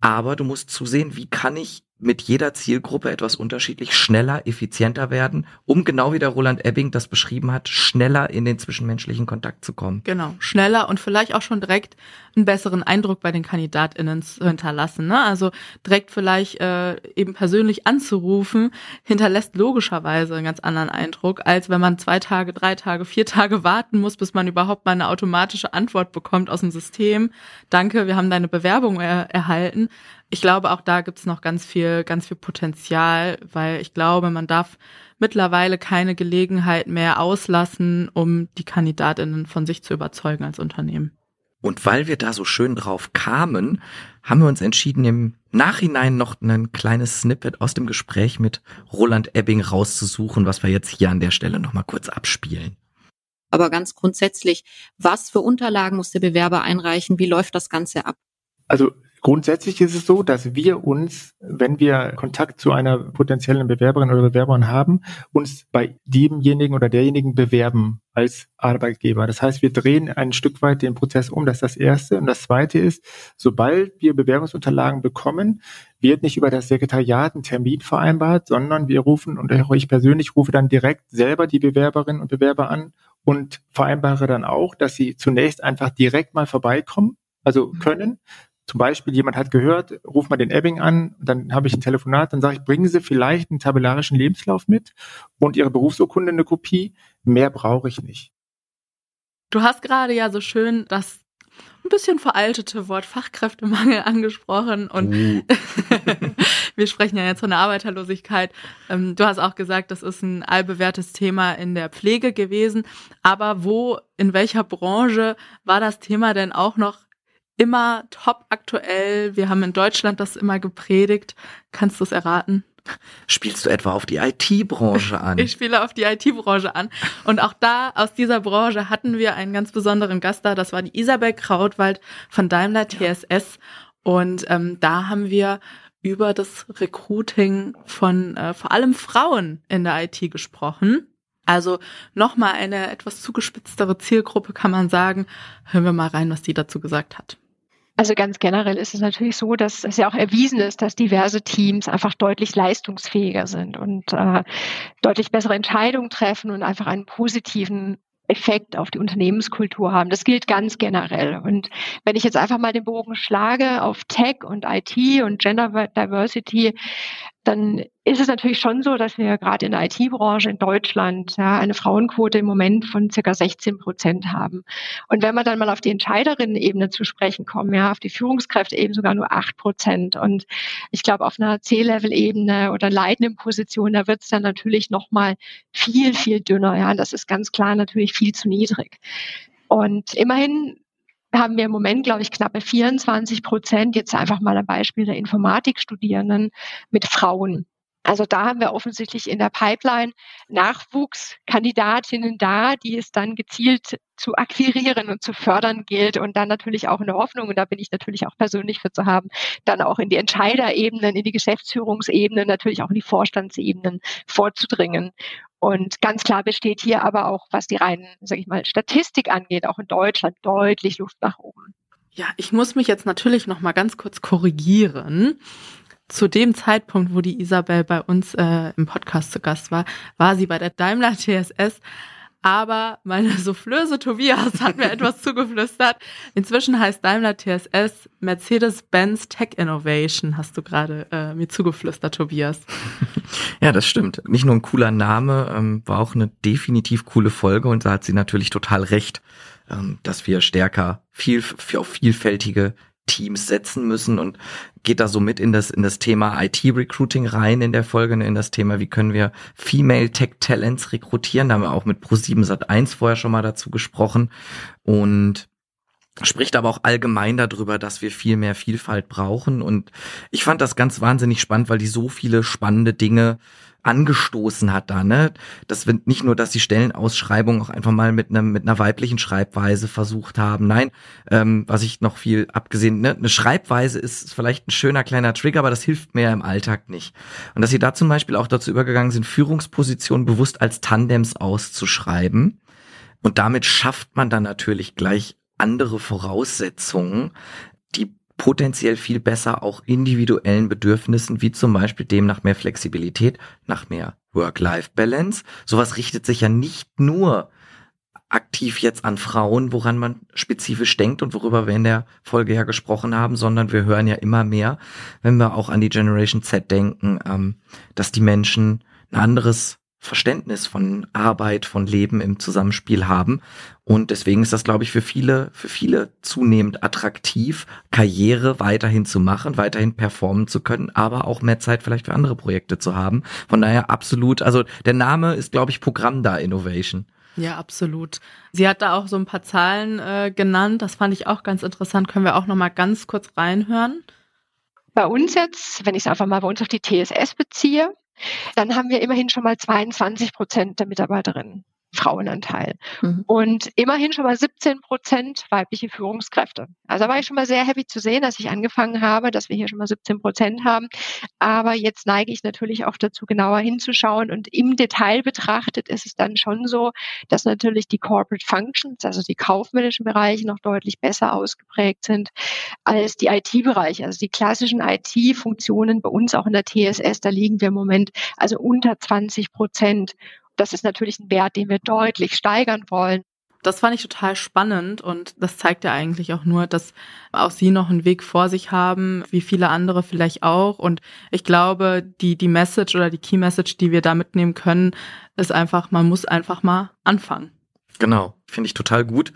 Aber du musst zusehen, wie kann ich mit jeder Zielgruppe etwas unterschiedlich schneller, effizienter werden, um genau wie der Roland Ebbing das beschrieben hat, schneller in den zwischenmenschlichen Kontakt zu kommen. Genau, schneller und vielleicht auch schon direkt einen besseren Eindruck bei den KandidatInnen zu hinterlassen. Ne? Also direkt vielleicht äh, eben persönlich anzurufen, hinterlässt logischerweise einen ganz anderen Eindruck, als wenn man zwei Tage, drei Tage, vier Tage warten muss, bis man überhaupt mal eine automatische Antwort bekommt aus dem System. Danke, wir haben deine Bewerbung er erhalten ich glaube, auch da gibt's noch ganz viel, ganz viel Potenzial, weil ich glaube, man darf mittlerweile keine Gelegenheit mehr auslassen, um die Kandidatinnen von sich zu überzeugen als Unternehmen. Und weil wir da so schön drauf kamen, haben wir uns entschieden, im Nachhinein noch ein kleines Snippet aus dem Gespräch mit Roland Ebbing rauszusuchen, was wir jetzt hier an der Stelle nochmal kurz abspielen. Aber ganz grundsätzlich, was für Unterlagen muss der Bewerber einreichen? Wie läuft das Ganze ab? Also Grundsätzlich ist es so, dass wir uns, wenn wir Kontakt zu einer potenziellen Bewerberin oder Bewerberin haben, uns bei demjenigen oder derjenigen bewerben als Arbeitgeber. Das heißt, wir drehen ein Stück weit den Prozess um. Das ist das Erste. Und das Zweite ist, sobald wir Bewerbungsunterlagen bekommen, wird nicht über das Sekretariat ein Termin vereinbart, sondern wir rufen, und auch ich persönlich rufe dann direkt selber die Bewerberinnen und Bewerber an und vereinbare dann auch, dass sie zunächst einfach direkt mal vorbeikommen, also können, zum Beispiel jemand hat gehört, ruf mal den Ebbing an, dann habe ich ein Telefonat, dann sage ich, bringen Sie vielleicht einen tabellarischen Lebenslauf mit und Ihre Berufsurkunde eine Kopie. Mehr brauche ich nicht. Du hast gerade ja so schön das ein bisschen veraltete Wort Fachkräftemangel angesprochen und uh. wir sprechen ja jetzt von der Arbeiterlosigkeit. Ähm, du hast auch gesagt, das ist ein allbewährtes Thema in der Pflege gewesen. Aber wo, in welcher Branche war das Thema denn auch noch immer top aktuell. Wir haben in Deutschland das immer gepredigt. Kannst du es erraten? Spielst du etwa auf die IT-Branche an? Ich spiele auf die IT-Branche an. Und auch da, aus dieser Branche, hatten wir einen ganz besonderen Gast da. Das war die Isabel Krautwald von Daimler TSS. Und ähm, da haben wir über das Recruiting von äh, vor allem Frauen in der IT gesprochen. Also nochmal eine etwas zugespitztere Zielgruppe kann man sagen. Hören wir mal rein, was die dazu gesagt hat. Also ganz generell ist es natürlich so, dass es ja auch erwiesen ist, dass diverse Teams einfach deutlich leistungsfähiger sind und äh, deutlich bessere Entscheidungen treffen und einfach einen positiven Effekt auf die Unternehmenskultur haben. Das gilt ganz generell. Und wenn ich jetzt einfach mal den Bogen schlage auf Tech und IT und Gender Diversity, dann ist es natürlich schon so, dass wir gerade in der IT-Branche in Deutschland ja, eine Frauenquote im Moment von circa 16 Prozent haben. Und wenn wir dann mal auf die Entscheiderinnen-Ebene zu sprechen kommen, ja, auf die Führungskräfte eben sogar nur acht Prozent. Und ich glaube, auf einer C-Level-Ebene oder leitenden Position, da wird es dann natürlich nochmal viel, viel dünner. Ja, das ist ganz klar natürlich viel zu niedrig. Und immerhin haben wir im Moment, glaube ich, knappe 24 Prozent, jetzt einfach mal ein Beispiel der Informatikstudierenden mit Frauen. Also da haben wir offensichtlich in der Pipeline Nachwuchskandidatinnen da, die es dann gezielt zu akquirieren und zu fördern gilt und dann natürlich auch in der Hoffnung, und da bin ich natürlich auch persönlich für zu haben, dann auch in die Entscheiderebenen, in die Geschäftsführungsebenen, natürlich auch in die Vorstandsebenen vorzudringen. Und ganz klar besteht hier aber auch, was die reinen, sage ich mal, Statistik angeht, auch in Deutschland deutlich Luft nach oben. Ja, ich muss mich jetzt natürlich noch mal ganz kurz korrigieren. Zu dem Zeitpunkt, wo die Isabel bei uns äh, im Podcast zu Gast war, war sie bei der Daimler TSS aber meine Soufflöse Tobias hat mir etwas zugeflüstert. Inzwischen heißt Daimler TSS Mercedes-Benz Tech Innovation, hast du gerade äh, mir zugeflüstert, Tobias. Ja, das stimmt. Nicht nur ein cooler Name, ähm, war auch eine definitiv coole Folge und da hat sie natürlich total recht, ähm, dass wir stärker viel, auf vielfältige Teams setzen müssen und geht da so mit in das, in das Thema IT-Recruiting rein in der Folge, in das Thema, wie können wir Female Tech Talents rekrutieren. Da haben wir auch mit Pro7 Sat 1 vorher schon mal dazu gesprochen und spricht aber auch allgemein darüber, dass wir viel mehr Vielfalt brauchen. Und ich fand das ganz wahnsinnig spannend, weil die so viele spannende Dinge angestoßen hat da, ne? Das wird nicht nur, dass die Stellenausschreibung auch einfach mal mit einem mit einer weiblichen Schreibweise versucht haben. Nein, ähm, was ich noch viel abgesehen, ne? Eine Schreibweise ist vielleicht ein schöner kleiner Trigger, aber das hilft mir im Alltag nicht. Und dass sie da zum Beispiel auch dazu übergegangen sind, Führungspositionen bewusst als Tandems auszuschreiben. Und damit schafft man dann natürlich gleich andere Voraussetzungen, potenziell viel besser auch individuellen Bedürfnissen, wie zum Beispiel dem nach mehr Flexibilität, nach mehr Work-Life-Balance. Sowas richtet sich ja nicht nur aktiv jetzt an Frauen, woran man spezifisch denkt und worüber wir in der Folge ja gesprochen haben, sondern wir hören ja immer mehr, wenn wir auch an die Generation Z denken, ähm, dass die Menschen ein anderes Verständnis von Arbeit, von Leben im Zusammenspiel haben. Und deswegen ist das, glaube ich, für viele, für viele zunehmend attraktiv, Karriere weiterhin zu machen, weiterhin performen zu können, aber auch mehr Zeit vielleicht für andere Projekte zu haben. Von daher absolut, also der Name ist, glaube ich, Programm da Innovation. Ja, absolut. Sie hat da auch so ein paar Zahlen äh, genannt. Das fand ich auch ganz interessant. Können wir auch noch mal ganz kurz reinhören? Bei uns jetzt, wenn ich es einfach mal bei uns auf die TSS beziehe, dann haben wir immerhin schon mal 22 Prozent der Mitarbeiterinnen. Frauenanteil. Mhm. Und immerhin schon mal 17 Prozent weibliche Führungskräfte. Also da war ich schon mal sehr happy zu sehen, dass ich angefangen habe, dass wir hier schon mal 17 Prozent haben. Aber jetzt neige ich natürlich auch dazu, genauer hinzuschauen. Und im Detail betrachtet ist es dann schon so, dass natürlich die Corporate Functions, also die kaufmännischen Bereiche noch deutlich besser ausgeprägt sind als die IT-Bereiche. Also die klassischen IT-Funktionen bei uns auch in der TSS, da liegen wir im Moment also unter 20 Prozent. Das ist natürlich ein Wert, den wir deutlich steigern wollen. Das fand ich total spannend und das zeigt ja eigentlich auch nur, dass auch Sie noch einen Weg vor sich haben, wie viele andere vielleicht auch. Und ich glaube, die, die Message oder die Key Message, die wir da mitnehmen können, ist einfach, man muss einfach mal anfangen. Genau, finde ich total gut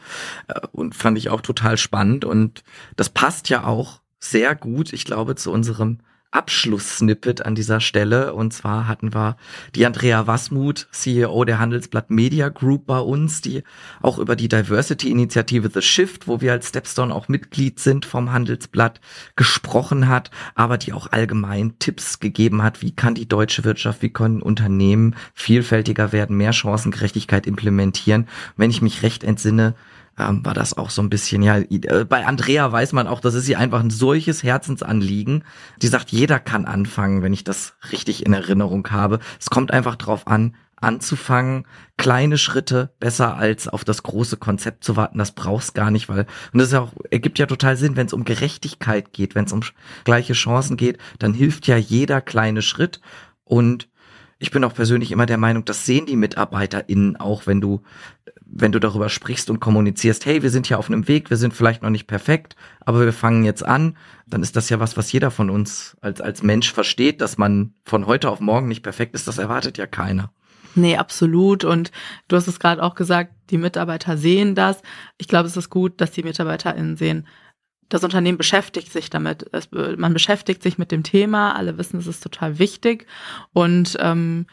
äh, und fand ich auch total spannend und das passt ja auch sehr gut, ich glaube, zu unserem Abschlusssnippet an dieser Stelle. Und zwar hatten wir die Andrea Wasmuth, CEO der Handelsblatt Media Group bei uns, die auch über die Diversity-Initiative The Shift, wo wir als Stepstone auch Mitglied sind vom Handelsblatt, gesprochen hat, aber die auch allgemein Tipps gegeben hat, wie kann die deutsche Wirtschaft, wie können Unternehmen vielfältiger werden, mehr Chancengerechtigkeit implementieren. wenn ich mich recht entsinne, ähm, war das auch so ein bisschen, ja, äh, bei Andrea weiß man auch, das ist ihr einfach ein solches Herzensanliegen. Die sagt, jeder kann anfangen, wenn ich das richtig in Erinnerung habe. Es kommt einfach drauf an, anzufangen, kleine Schritte besser als auf das große Konzept zu warten, das brauchst gar nicht, weil und das ist ja auch ergibt ja total Sinn, wenn es um Gerechtigkeit geht, wenn es um gleiche Chancen geht, dann hilft ja jeder kleine Schritt und ich bin auch persönlich immer der Meinung, das sehen die MitarbeiterInnen auch, wenn du, wenn du darüber sprichst und kommunizierst, hey, wir sind hier auf einem Weg, wir sind vielleicht noch nicht perfekt, aber wir fangen jetzt an, dann ist das ja was, was jeder von uns als, als Mensch versteht, dass man von heute auf morgen nicht perfekt ist, das erwartet ja keiner. Nee, absolut. Und du hast es gerade auch gesagt, die Mitarbeiter sehen das. Ich glaube, es ist gut, dass die MitarbeiterInnen sehen, das Unternehmen beschäftigt sich damit. Es, man beschäftigt sich mit dem Thema. Alle wissen, es ist total wichtig. Und ähm,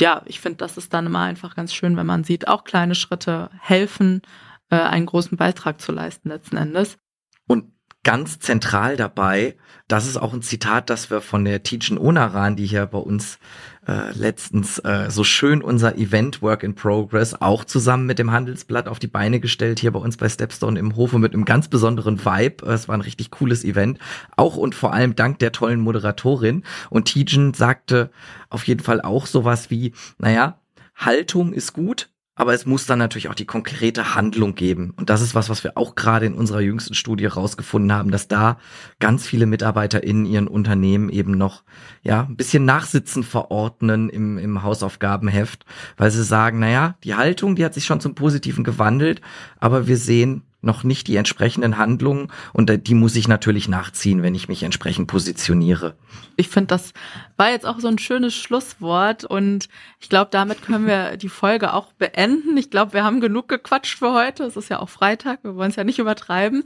ja, ich finde, das ist dann immer einfach ganz schön, wenn man sieht, auch kleine Schritte helfen, äh, einen großen Beitrag zu leisten letzten Endes. Und ganz zentral dabei, das ist auch ein Zitat, das wir von der Teachen Onaran, die hier bei uns äh, letztens äh, so schön unser Event Work in Progress auch zusammen mit dem Handelsblatt auf die Beine gestellt, hier bei uns bei Stepstone im Hofe mit einem ganz besonderen Vibe. Es war ein richtig cooles Event. Auch und vor allem dank der tollen Moderatorin. Und Tijen sagte auf jeden Fall auch sowas wie, naja, Haltung ist gut, aber es muss dann natürlich auch die konkrete Handlung geben. Und das ist was, was wir auch gerade in unserer jüngsten Studie rausgefunden haben, dass da ganz viele Mitarbeiter in ihren Unternehmen eben noch, ja, ein bisschen Nachsitzen verordnen im, im Hausaufgabenheft, weil sie sagen, naja, die Haltung, die hat sich schon zum Positiven gewandelt, aber wir sehen, noch nicht die entsprechenden Handlungen und die muss ich natürlich nachziehen, wenn ich mich entsprechend positioniere. Ich finde, das war jetzt auch so ein schönes Schlusswort und ich glaube, damit können wir die Folge auch beenden. Ich glaube, wir haben genug gequatscht für heute. Es ist ja auch Freitag, wir wollen es ja nicht übertreiben.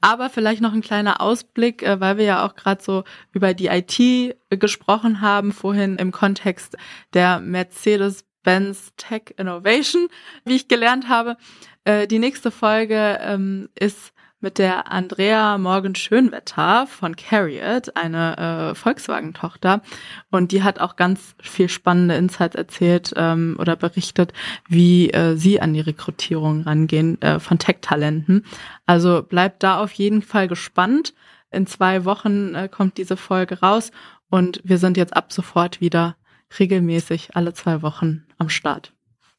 Aber vielleicht noch ein kleiner Ausblick, äh, weil wir ja auch gerade so über die IT gesprochen haben, vorhin im Kontext der Mercedes Benz Tech Innovation, wie ich gelernt habe. Äh, die nächste Folge ähm, ist mit der Andrea Morgan Schönwetter von Carriot, eine äh, Volkswagen-Tochter. Und die hat auch ganz viel spannende Insights erzählt ähm, oder berichtet, wie äh, sie an die Rekrutierung rangehen äh, von Tech-Talenten. Also bleibt da auf jeden Fall gespannt. In zwei Wochen äh, kommt diese Folge raus und wir sind jetzt ab sofort wieder regelmäßig alle zwei Wochen am Start.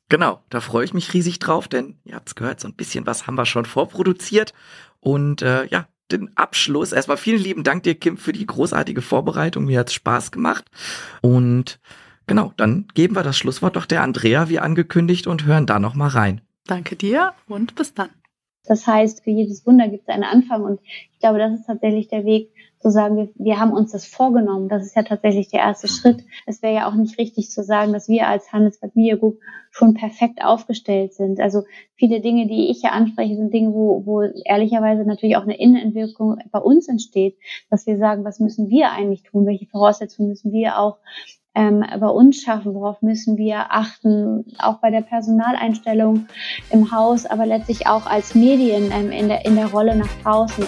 Genau, da freue ich mich riesig drauf, denn ihr habt es gehört, so ein bisschen was haben wir schon vorproduziert. Und äh, ja, den Abschluss. Erstmal vielen lieben Dank dir, Kim, für die großartige Vorbereitung. Mir hat's Spaß gemacht. Und genau, dann geben wir das Schlusswort doch der Andrea, wie angekündigt, und hören da noch mal rein. Danke dir und bis dann. Das heißt, für jedes Wunder gibt es einen Anfang und ich glaube, das ist tatsächlich der Weg, zu sagen, wir, wir haben uns das vorgenommen. Das ist ja tatsächlich der erste Schritt. Es wäre ja auch nicht richtig zu sagen, dass wir als Handelsblatt Media Group schon perfekt aufgestellt sind. Also viele Dinge, die ich hier anspreche, sind Dinge, wo, wo ehrlicherweise natürlich auch eine Innenentwicklung bei uns entsteht, dass wir sagen, was müssen wir eigentlich tun? Welche Voraussetzungen müssen wir auch ähm, bei uns schaffen, worauf müssen wir achten, auch bei der Personaleinstellung im Haus, aber letztlich auch als Medien ähm, in, der, in der Rolle nach draußen.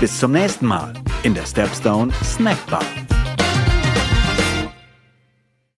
Bis zum nächsten Mal in der Stepstone Snackbar.